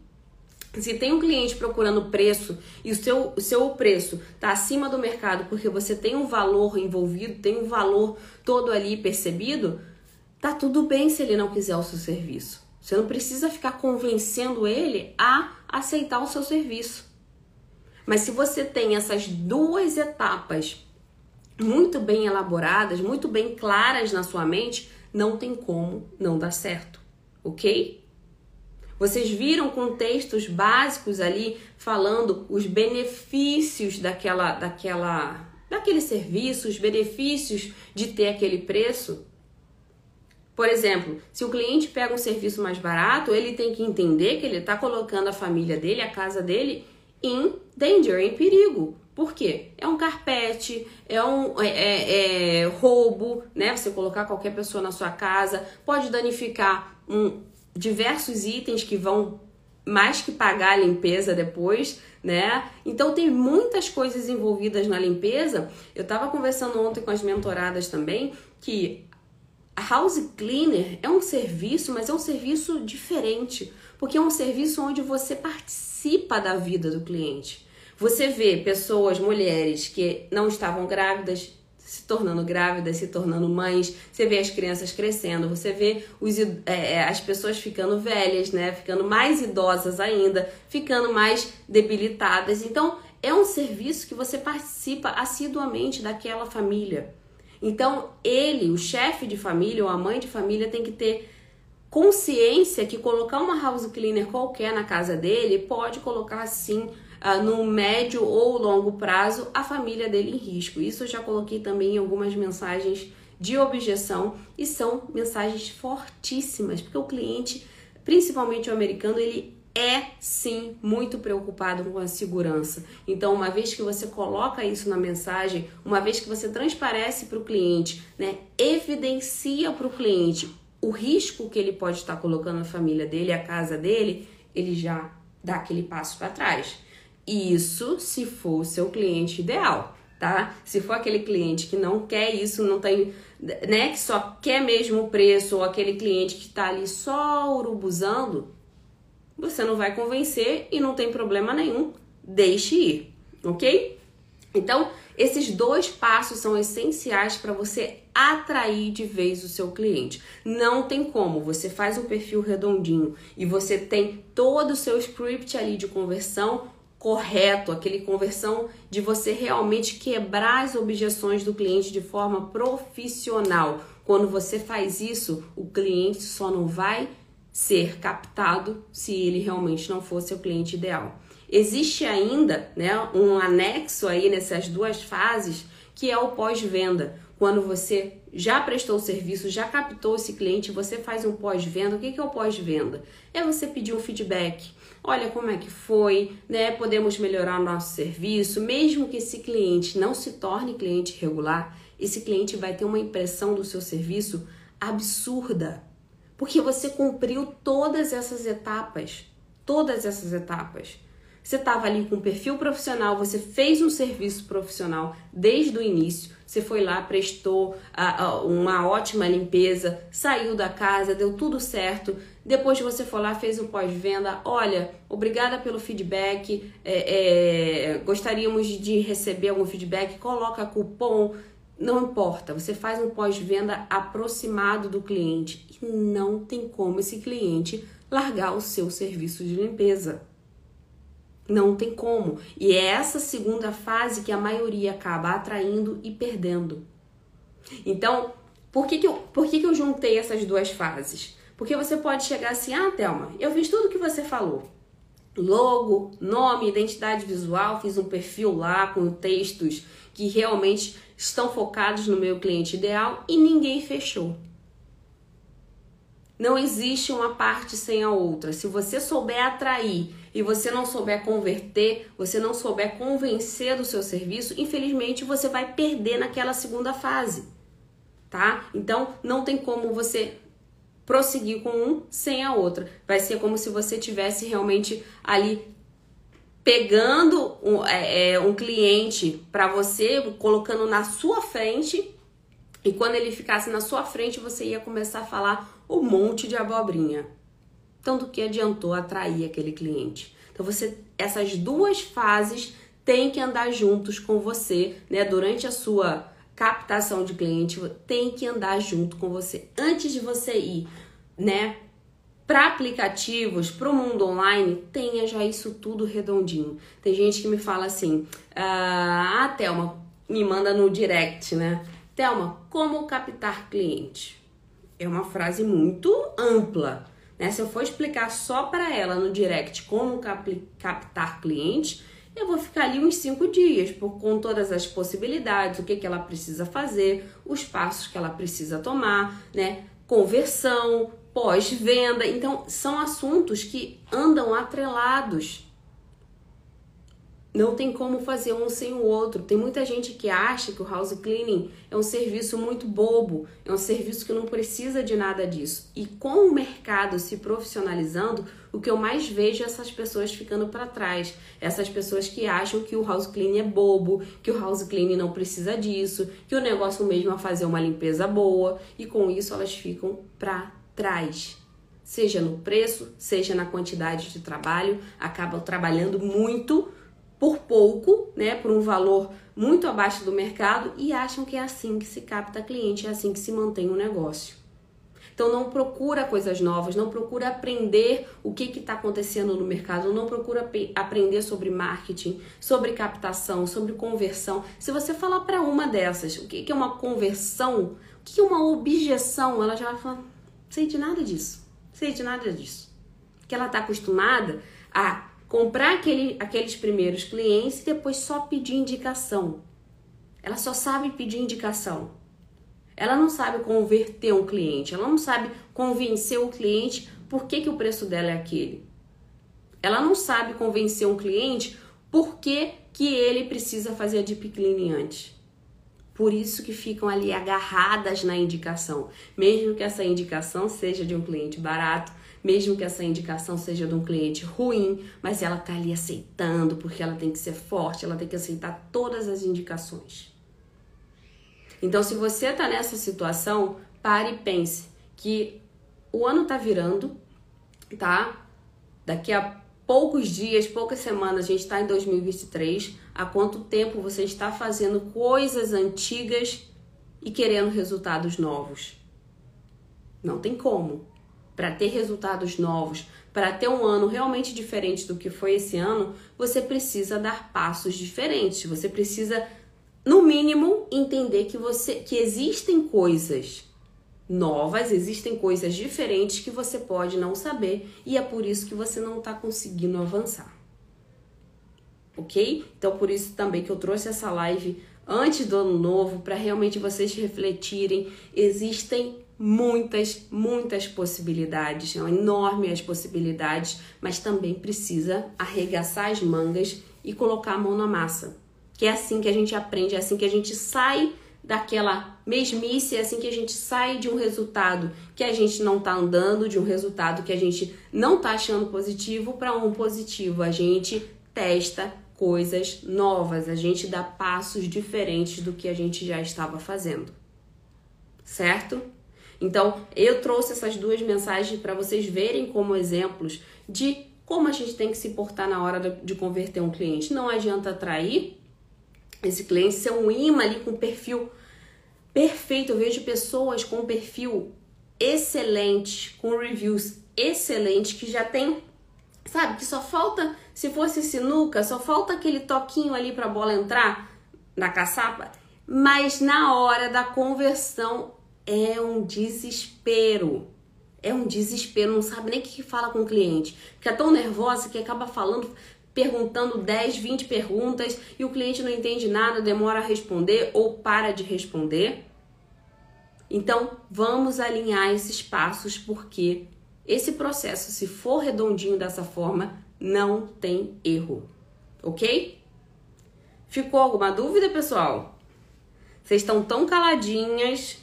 Se tem um cliente procurando preço e o seu, o seu preço está acima do mercado porque você tem um valor envolvido, tem um valor todo ali percebido, tá tudo bem se ele não quiser o seu serviço. Você não precisa ficar convencendo ele a aceitar o seu serviço. Mas se você tem essas duas etapas muito bem elaboradas, muito bem claras na sua mente, não tem como não dar certo, ok? Vocês viram contextos básicos ali falando os benefícios daquela, daquela, daquele serviço, os benefícios de ter aquele preço? Por exemplo, se o cliente pega um serviço mais barato, ele tem que entender que ele está colocando a família dele, a casa dele, em danger, em perigo. Por quê? É um carpete, é um é, é, é roubo, né? Você colocar qualquer pessoa na sua casa, pode danificar um, diversos itens que vão mais que pagar a limpeza depois, né? Então tem muitas coisas envolvidas na limpeza. Eu estava conversando ontem com as mentoradas também que a house cleaner é um serviço, mas é um serviço diferente, porque é um serviço onde você participa da vida do cliente. Você vê pessoas, mulheres que não estavam grávidas, se tornando grávidas, se tornando mães, você vê as crianças crescendo, você vê os, é, é, as pessoas ficando velhas, né? Ficando mais idosas ainda, ficando mais debilitadas. Então, é um serviço que você participa assiduamente daquela família. Então, ele, o chefe de família ou a mãe de família, tem que ter consciência que colocar uma house cleaner qualquer na casa dele pode colocar sim uh, no médio ou longo prazo a família dele em risco. Isso eu já coloquei também em algumas mensagens de objeção e são mensagens fortíssimas, porque o cliente, principalmente o americano, ele é sim muito preocupado com a segurança. Então, uma vez que você coloca isso na mensagem, uma vez que você transparece para o cliente, né, evidencia para o cliente o risco que ele pode estar colocando a família dele, a casa dele, ele já dá aquele passo para trás. Isso se for o seu cliente ideal, tá? Se for aquele cliente que não quer isso, não tem, né, que só quer mesmo o preço, ou aquele cliente que tá ali só urubuzando, você não vai convencer e não tem problema nenhum, deixe ir, ok? Então, esses dois passos são essenciais para você atrair de vez o seu cliente. Não tem como, você faz um perfil redondinho e você tem todo o seu script ali de conversão correto, aquele conversão de você realmente quebrar as objeções do cliente de forma profissional. Quando você faz isso, o cliente só não vai ser captado se ele realmente não for seu cliente ideal. Existe ainda, né, um anexo aí nessas duas fases, que é o pós-venda. Quando você já prestou o serviço, já captou esse cliente, você faz um pós-venda. O que é o pós-venda? É você pedir um feedback, olha como é que foi, né? Podemos melhorar nosso serviço, mesmo que esse cliente não se torne cliente regular, esse cliente vai ter uma impressão do seu serviço absurda, porque você cumpriu todas essas etapas, todas essas etapas. Você estava ali com um perfil profissional, você fez um serviço profissional desde o início, você foi lá, prestou a, a, uma ótima limpeza, saiu da casa, deu tudo certo. Depois que você foi lá, fez o pós-venda, olha, obrigada pelo feedback, é, é, gostaríamos de receber algum feedback, coloca cupom. Não importa, você faz um pós-venda aproximado do cliente e não tem como esse cliente largar o seu serviço de limpeza. Não tem como. E é essa segunda fase que a maioria acaba atraindo e perdendo. Então, por que, que, eu, por que, que eu juntei essas duas fases? Porque você pode chegar assim, ah, Thelma, eu fiz tudo que você falou. Logo, nome, identidade visual, fiz um perfil lá com textos que realmente estão focados no meu cliente ideal e ninguém fechou. Não existe uma parte sem a outra. Se você souber atrair e você não souber converter, você não souber convencer do seu serviço, infelizmente você vai perder naquela segunda fase, tá? Então não tem como você prosseguir com um sem a outra. Vai ser como se você tivesse realmente ali pegando um, é, é um cliente para você, colocando na sua frente, e quando ele ficasse na sua frente, você ia começar a falar um monte de abobrinha. Tanto que adiantou atrair aquele cliente. Então você essas duas fases têm que andar juntos com você, né? Durante a sua captação de cliente, tem que andar junto com você antes de você ir, né, para aplicativos, para o mundo online, tenha já isso tudo redondinho. Tem gente que me fala assim: ah, ah, Thelma, me manda no direct, né? Thelma, como captar cliente? É uma frase muito ampla. Né? Se eu for explicar só para ela no direct como cap captar cliente, eu vou ficar ali uns cinco dias por, com todas as possibilidades, o que, que ela precisa fazer, os passos que ela precisa tomar, né? Conversão, pós-venda. Então, são assuntos que andam atrelados. Não tem como fazer um sem o outro. Tem muita gente que acha que o house cleaning é um serviço muito bobo, é um serviço que não precisa de nada disso. E com o mercado se profissionalizando, o que eu mais vejo é essas pessoas ficando para trás. Essas pessoas que acham que o house cleaning é bobo, que o house cleaning não precisa disso, que o negócio mesmo é fazer uma limpeza boa e com isso elas ficam para traz, seja no preço, seja na quantidade de trabalho, acabam trabalhando muito por pouco, né, por um valor muito abaixo do mercado e acham que é assim que se capta cliente, é assim que se mantém o negócio. Então não procura coisas novas, não procura aprender o que está acontecendo no mercado, não procura aprender sobre marketing, sobre captação, sobre conversão. Se você falar para uma dessas o que, que é uma conversão, o que é uma objeção, ela já vai falar, sei de nada disso. Sei de nada disso. Que ela está acostumada a comprar aquele, aqueles primeiros clientes e depois só pedir indicação. Ela só sabe pedir indicação. Ela não sabe converter um cliente, ela não sabe convencer o cliente por que, que o preço dela é aquele. Ela não sabe convencer um cliente por que, que ele precisa fazer a deep cleaning antes. Por isso que ficam ali agarradas na indicação, mesmo que essa indicação seja de um cliente barato, mesmo que essa indicação seja de um cliente ruim, mas ela tá ali aceitando porque ela tem que ser forte, ela tem que aceitar todas as indicações. Então, se você tá nessa situação, pare e pense que o ano tá virando, tá? Daqui a poucos dias, poucas semanas, a gente está em 2023. Há quanto tempo você está fazendo coisas antigas e querendo resultados novos? Não tem como. Para ter resultados novos, para ter um ano realmente diferente do que foi esse ano, você precisa dar passos diferentes. Você precisa, no mínimo, entender que você que existem coisas novas, existem coisas diferentes que você pode não saber e é por isso que você não está conseguindo avançar. Ok? Então, por isso também que eu trouxe essa live antes do ano novo para realmente vocês refletirem. Existem muitas, muitas possibilidades, são enormes as possibilidades, mas também precisa arregaçar as mangas e colocar a mão na massa. Que é assim que a gente aprende, é assim que a gente sai daquela mesmice, é assim que a gente sai de um resultado que a gente não tá andando, de um resultado que a gente não tá achando positivo para um positivo. A gente testa coisas novas, a gente dá passos diferentes do que a gente já estava fazendo. Certo? Então, eu trouxe essas duas mensagens para vocês verem como exemplos de como a gente tem que se portar na hora de converter um cliente. Não adianta atrair esse cliente ser um imã ali com perfil perfeito. Eu vejo pessoas com perfil excelente, com reviews excelentes, que já tem, sabe, que só falta, se fosse sinuca, só falta aquele toquinho ali para a bola entrar na caçapa, mas na hora da conversão é um desespero. É um desespero, não sabe nem o que fala com o cliente. Fica tão nervosa que acaba falando, perguntando 10, 20 perguntas e o cliente não entende nada, demora a responder ou para de responder. Então, vamos alinhar esses passos porque esse processo, se for redondinho dessa forma, não tem erro. OK? Ficou alguma dúvida, pessoal? Vocês estão tão caladinhas.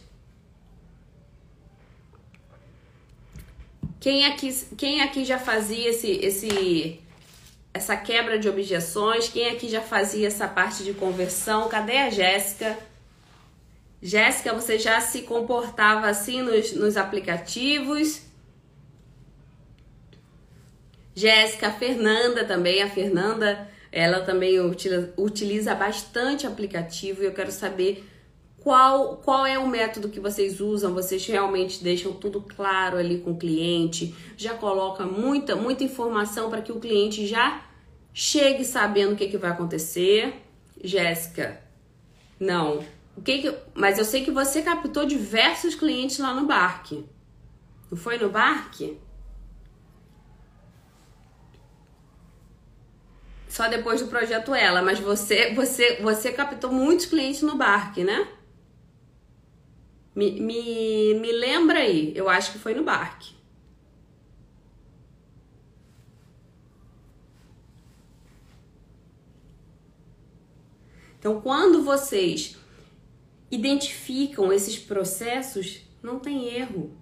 Quem aqui, quem aqui já fazia esse, esse, essa quebra de objeções? Quem aqui já fazia essa parte de conversão? Cadê a Jéssica? Jéssica, você já se comportava assim nos, nos aplicativos? Jéssica, Fernanda também, a Fernanda, ela também utiliza, utiliza bastante aplicativo e eu quero saber qual, qual é o método que vocês usam? Vocês realmente deixam tudo claro ali com o cliente? Já coloca muita, muita informação para que o cliente já chegue sabendo o que, que vai acontecer? Jéssica, não. O que que, mas eu sei que você captou diversos clientes lá no Barque. Não foi no Barque? Só depois do projeto Ela, mas você você você captou muitos clientes no Barque, né? Me, me, me lembra aí, eu acho que foi no Barque. Então, quando vocês identificam esses processos, não tem erro.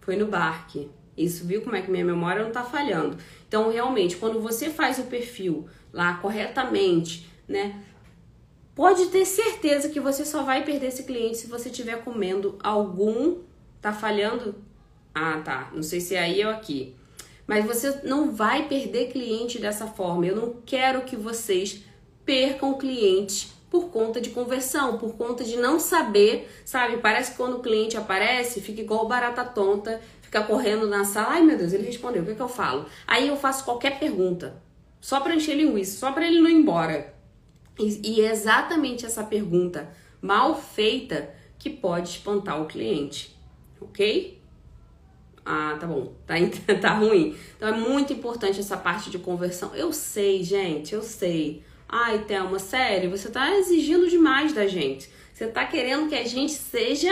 Foi no barque. Isso, viu como é que minha memória não tá falhando. Então, realmente, quando você faz o perfil lá corretamente, né? Pode ter certeza que você só vai perder esse cliente se você estiver comendo algum. Tá falhando? Ah, tá. Não sei se é aí ou aqui. Mas você não vai perder cliente dessa forma. Eu não quero que vocês percam clientes por conta de conversão, por conta de não saber, sabe? Parece que quando o cliente aparece, fica igual barata tonta, fica correndo na sala, ai meu Deus, ele respondeu, o que, é que eu falo? Aí eu faço qualquer pergunta, só para encher linguiça, só para ele não ir embora. E, e é exatamente essa pergunta mal feita que pode espantar o cliente, ok? Ah, tá bom, tá, tá ruim. Então é muito importante essa parte de conversão. Eu sei, gente, eu sei. Ai, Thelma, sério, você tá exigindo demais da gente. Você tá querendo que a gente seja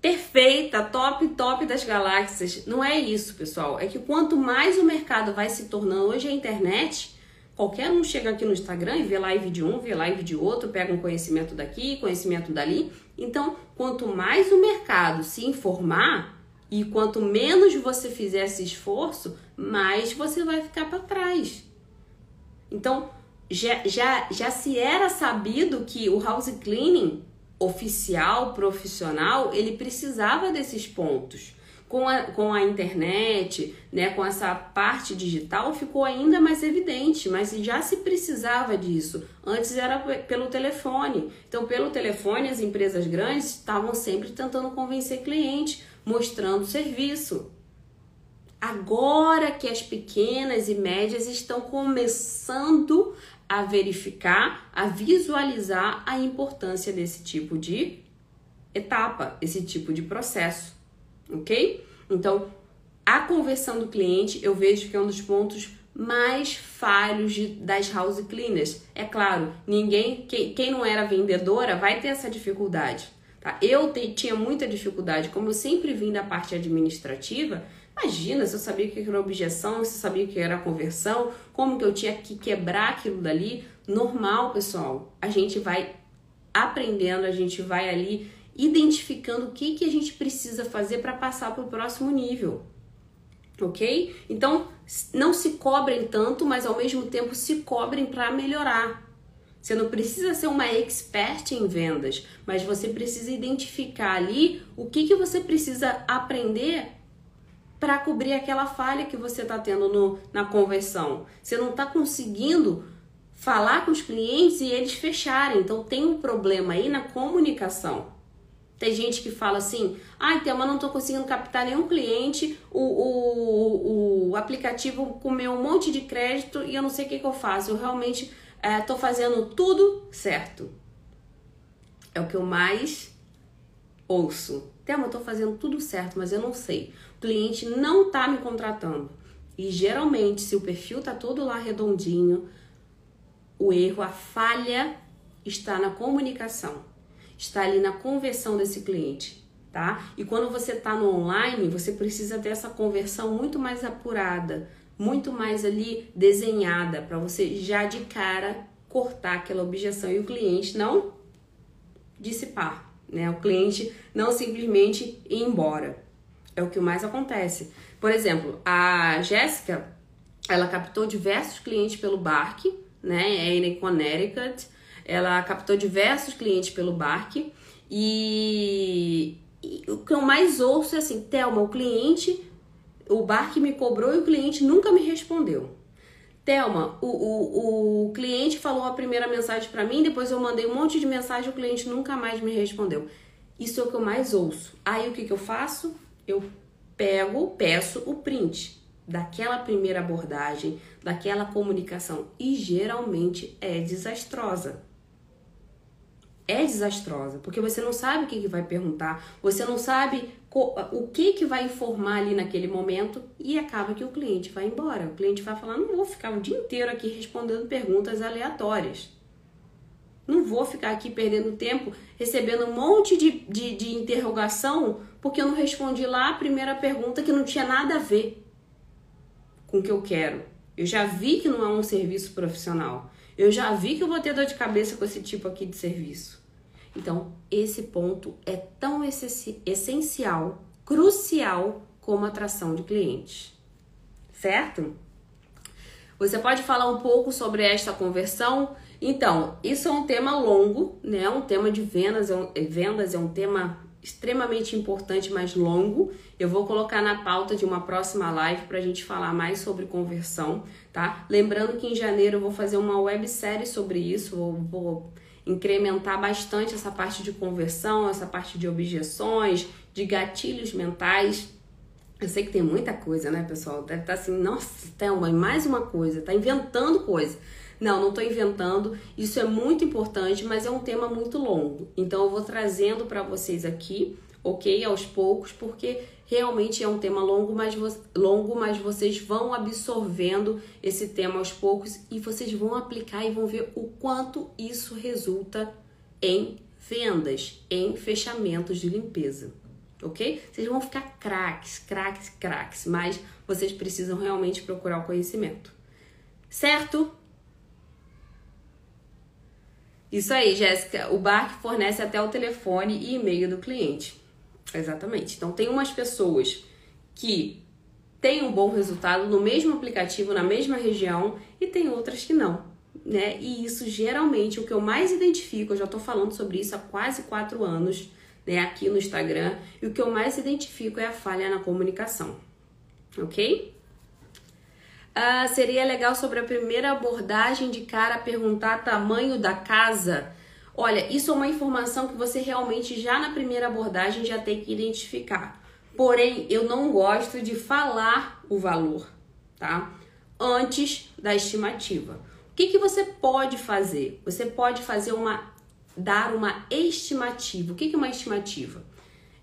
perfeita, top, top das galáxias. Não é isso, pessoal. É que quanto mais o mercado vai se tornando, hoje a internet, qualquer um chega aqui no Instagram e vê live de um, vê live de outro, pega um conhecimento daqui, conhecimento dali. Então, quanto mais o mercado se informar e quanto menos você fizer esse esforço, mais você vai ficar para trás. Então, já, já, já se era sabido que o house cleaning oficial, profissional, ele precisava desses pontos. Com a, com a internet, né, com essa parte digital, ficou ainda mais evidente, mas já se precisava disso. Antes era pelo telefone. Então, pelo telefone, as empresas grandes estavam sempre tentando convencer cliente, mostrando serviço. Agora que as pequenas e médias estão começando a verificar, a visualizar a importância desse tipo de etapa, esse tipo de processo, ok? Então, a conversão do cliente eu vejo que é um dos pontos mais falhos de, das house cleaners. É claro, ninguém, quem, quem não era vendedora vai ter essa dificuldade. Tá? Eu te, tinha muita dificuldade, como eu sempre vim da parte administrativa, Imagina se eu sabia o que era objeção, se eu sabia o que era conversão, como que eu tinha que quebrar aquilo dali. Normal, pessoal. A gente vai aprendendo, a gente vai ali identificando o que, que a gente precisa fazer para passar para o próximo nível. Ok? Então, não se cobrem tanto, mas ao mesmo tempo se cobrem para melhorar. Você não precisa ser uma expert em vendas, mas você precisa identificar ali o que, que você precisa aprender para cobrir aquela falha que você está tendo no, na conversão. Você não está conseguindo falar com os clientes e eles fecharem. Então tem um problema aí na comunicação. Tem gente que fala assim, ai, ah, mas não estou conseguindo captar nenhum cliente, o, o, o aplicativo comeu um monte de crédito e eu não sei o que, que eu faço. Eu realmente estou é, fazendo tudo certo. É o que eu mais ouço. Tema, eu estou fazendo tudo certo, mas eu não sei. Cliente não está me contratando. E geralmente, se o perfil está todo lá redondinho, o erro, a falha está na comunicação está ali na conversão desse cliente, tá? E quando você está no online, você precisa ter essa conversão muito mais apurada, muito mais ali desenhada, para você já de cara cortar aquela objeção e o cliente não dissipar, né? O cliente não simplesmente ir embora. É o que mais acontece. Por exemplo, a Jéssica, ela captou diversos clientes pelo Bark, né? É em Connecticut ela captou diversos clientes pelo Bark e, e o que eu mais ouço é assim, Thelma, o cliente, o Bark me cobrou e o cliente nunca me respondeu. Thelma, o, o, o cliente falou a primeira mensagem para mim, depois eu mandei um monte de mensagem, o cliente nunca mais me respondeu. Isso é o que eu mais ouço. Aí o que, que eu faço? Eu pego, peço o print daquela primeira abordagem, daquela comunicação e geralmente é desastrosa é desastrosa, porque você não sabe o que, que vai perguntar, você não sabe o que, que vai informar ali naquele momento e acaba que o cliente vai embora. O cliente vai falar: não vou ficar o dia inteiro aqui respondendo perguntas aleatórias. Não vou ficar aqui perdendo tempo recebendo um monte de, de, de interrogação porque eu não respondi lá a primeira pergunta que não tinha nada a ver com o que eu quero. Eu já vi que não é um serviço profissional. Eu já vi que eu vou ter dor de cabeça com esse tipo aqui de serviço. Então, esse ponto é tão essencial, crucial como atração de clientes. Certo? Você pode falar um pouco sobre esta conversão? Então, isso é um tema longo, né? Um tema de vendas, é um, vendas é um tema extremamente importante, mas longo. Eu vou colocar na pauta de uma próxima live para a gente falar mais sobre conversão, tá? Lembrando que em janeiro eu vou fazer uma websérie sobre isso, vou, vou incrementar bastante essa parte de conversão, essa parte de objeções, de gatilhos mentais. Eu sei que tem muita coisa, né, pessoal? Deve estar tá assim, nossa, Thelma, mais uma coisa, tá inventando coisa. Não, não estou inventando. Isso é muito importante, mas é um tema muito longo. Então eu vou trazendo para vocês aqui, ok? Aos poucos, porque realmente é um tema longo mas, longo, mas vocês vão absorvendo esse tema aos poucos e vocês vão aplicar e vão ver o quanto isso resulta em vendas, em fechamentos de limpeza. Ok? Vocês vão ficar craques, craques, craques, mas vocês precisam realmente procurar o conhecimento. Certo? Isso aí, Jéssica. O bar fornece até o telefone e e-mail do cliente. Exatamente. Então, tem umas pessoas que têm um bom resultado no mesmo aplicativo, na mesma região, e tem outras que não. Né? E isso geralmente o que eu mais identifico, eu já estou falando sobre isso há quase quatro anos, né, aqui no Instagram, e o que eu mais identifico é a falha na comunicação. Ok? Uh, seria legal sobre a primeira abordagem de cara perguntar tamanho da casa. Olha, isso é uma informação que você realmente já na primeira abordagem já tem que identificar. Porém, eu não gosto de falar o valor, tá? Antes da estimativa. O que, que você pode fazer? Você pode fazer uma dar uma estimativa. O que, que é uma estimativa?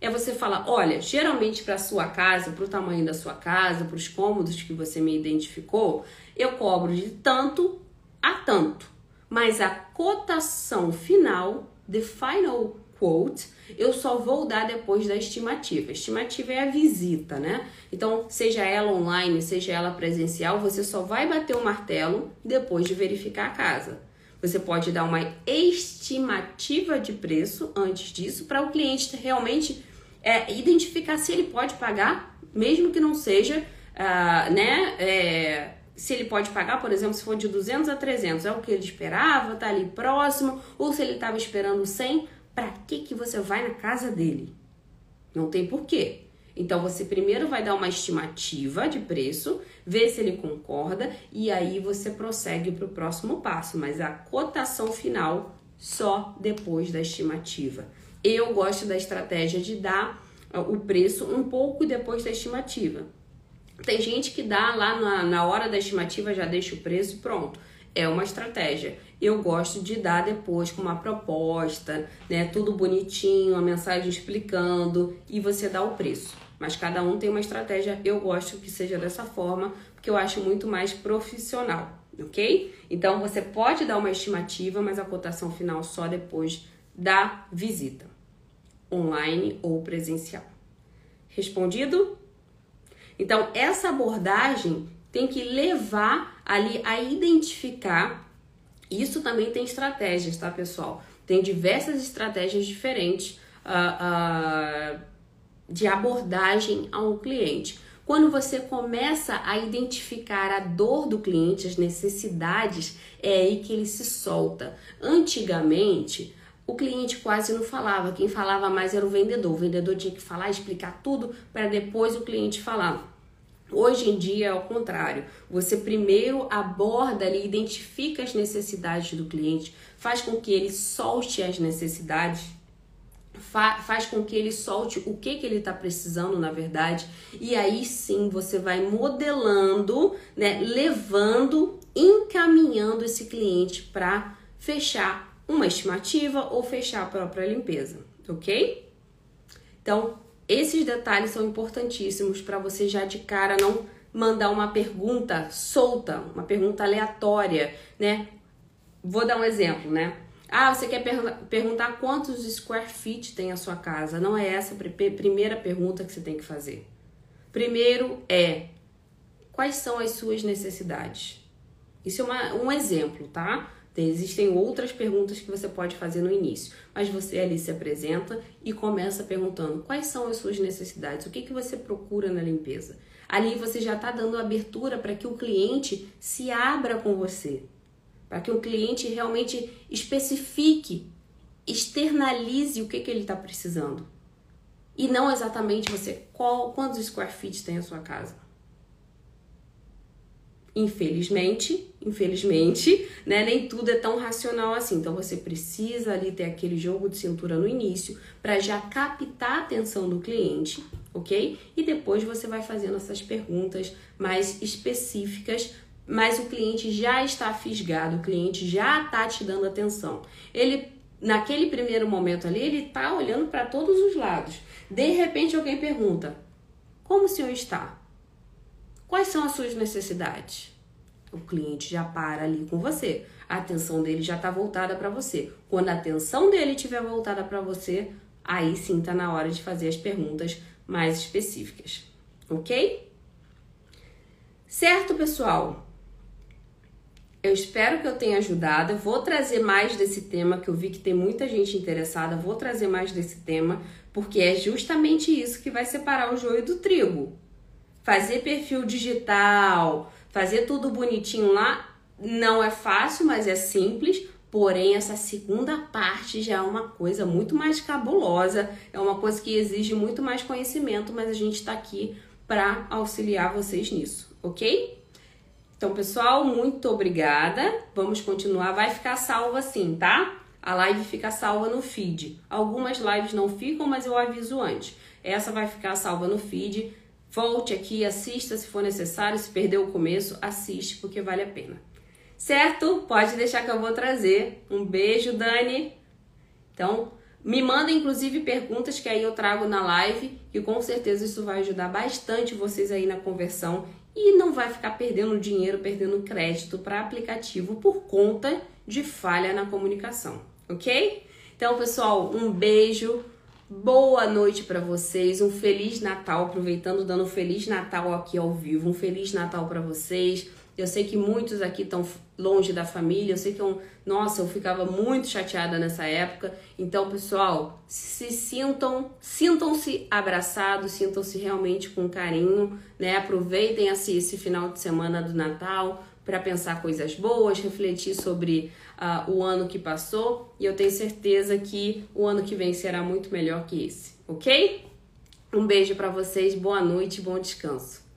É você falar, olha, geralmente para sua casa, para o tamanho da sua casa, para os cômodos que você me identificou, eu cobro de tanto a tanto. Mas a cotação final, the final quote, eu só vou dar depois da estimativa. Estimativa é a visita, né? Então, seja ela online, seja ela presencial, você só vai bater o martelo depois de verificar a casa. Você pode dar uma estimativa de preço antes disso para o cliente realmente é, identificar se ele pode pagar, mesmo que não seja, uh, né? É, se ele pode pagar, por exemplo, se for de 200 a 300, é o que ele esperava, tá ali próximo, ou se ele estava esperando 100, para que que você vai na casa dele? Não tem porquê. Então você primeiro vai dar uma estimativa de preço, ver se ele concorda e aí você prossegue para o próximo passo, mas a cotação final só depois da estimativa. Eu gosto da estratégia de dar uh, o preço um pouco depois da estimativa. Tem gente que dá lá na, na hora da estimativa, já deixa o preço e pronto. É uma estratégia. Eu gosto de dar depois com uma proposta, né? Tudo bonitinho, a mensagem explicando e você dá o preço. Mas cada um tem uma estratégia. Eu gosto que seja dessa forma, porque eu acho muito mais profissional, ok? Então você pode dar uma estimativa, mas a cotação final só depois da visita, online ou presencial. Respondido? Então, essa abordagem tem que levar ali a identificar. Isso também tem estratégias, tá, pessoal? Tem diversas estratégias diferentes uh, uh, de abordagem ao cliente. Quando você começa a identificar a dor do cliente, as necessidades, é aí que ele se solta. Antigamente, o cliente quase não falava, quem falava mais era o vendedor. O vendedor tinha que falar, explicar tudo para depois o cliente falar. Hoje em dia é o contrário. Você primeiro aborda ali, identifica as necessidades do cliente, faz com que ele solte as necessidades, fa faz com que ele solte o que, que ele está precisando, na verdade, e aí sim você vai modelando, né, levando, encaminhando esse cliente para fechar uma estimativa ou fechar a própria limpeza, ok? Então, esses detalhes são importantíssimos para você já de cara não mandar uma pergunta solta, uma pergunta aleatória, né? Vou dar um exemplo, né? Ah, você quer per perguntar quantos square feet tem a sua casa? Não é essa a primeira pergunta que você tem que fazer. Primeiro é quais são as suas necessidades? Isso é uma, um exemplo, tá? Existem outras perguntas que você pode fazer no início, mas você ali se apresenta e começa perguntando quais são as suas necessidades, o que, que você procura na limpeza. Ali você já está dando abertura para que o cliente se abra com você, para que o cliente realmente especifique, externalize o que, que ele está precisando. E não exatamente você, qual, quantos square feet tem a sua casa. Infelizmente, infelizmente, né, nem tudo é tão racional assim. Então você precisa ali ter aquele jogo de cintura no início para já captar a atenção do cliente, ok? E depois você vai fazendo essas perguntas mais específicas, mas o cliente já está fisgado, o cliente já está te dando atenção. Ele naquele primeiro momento ali, ele está olhando para todos os lados. De repente alguém pergunta: "Como o senhor está?" Quais são as suas necessidades? O cliente já para ali com você. A atenção dele já está voltada para você. Quando a atenção dele estiver voltada para você, aí sim está na hora de fazer as perguntas mais específicas. Ok? Certo, pessoal? Eu espero que eu tenha ajudado. Vou trazer mais desse tema, que eu vi que tem muita gente interessada. Vou trazer mais desse tema, porque é justamente isso que vai separar o joio do trigo fazer perfil digital, fazer tudo bonitinho lá, não é fácil, mas é simples. Porém, essa segunda parte já é uma coisa muito mais cabulosa, é uma coisa que exige muito mais conhecimento, mas a gente está aqui para auxiliar vocês nisso, ok? Então, pessoal, muito obrigada. Vamos continuar. Vai ficar salva sim, tá? A live fica salva no feed. Algumas lives não ficam, mas eu aviso antes. Essa vai ficar salva no feed. Volte aqui, assista se for necessário. Se perdeu o começo, assiste porque vale a pena. Certo? Pode deixar que eu vou trazer. Um beijo, Dani. Então, me manda inclusive perguntas que aí eu trago na live e com certeza isso vai ajudar bastante vocês aí na conversão e não vai ficar perdendo dinheiro, perdendo crédito para aplicativo por conta de falha na comunicação, ok? Então, pessoal, um beijo. Boa noite para vocês, um feliz Natal, aproveitando dando um feliz Natal aqui ao vivo, um feliz Natal para vocês. Eu sei que muitos aqui estão longe da família, eu sei que nossa, eu ficava muito chateada nessa época. Então, pessoal, se sintam, sintam-se abraçados, sintam-se realmente com carinho, né? Aproveitem esse, esse final de semana do Natal para pensar coisas boas, refletir sobre uh, o ano que passou e eu tenho certeza que o ano que vem será muito melhor que esse, ok? Um beijo para vocês, boa noite, bom descanso.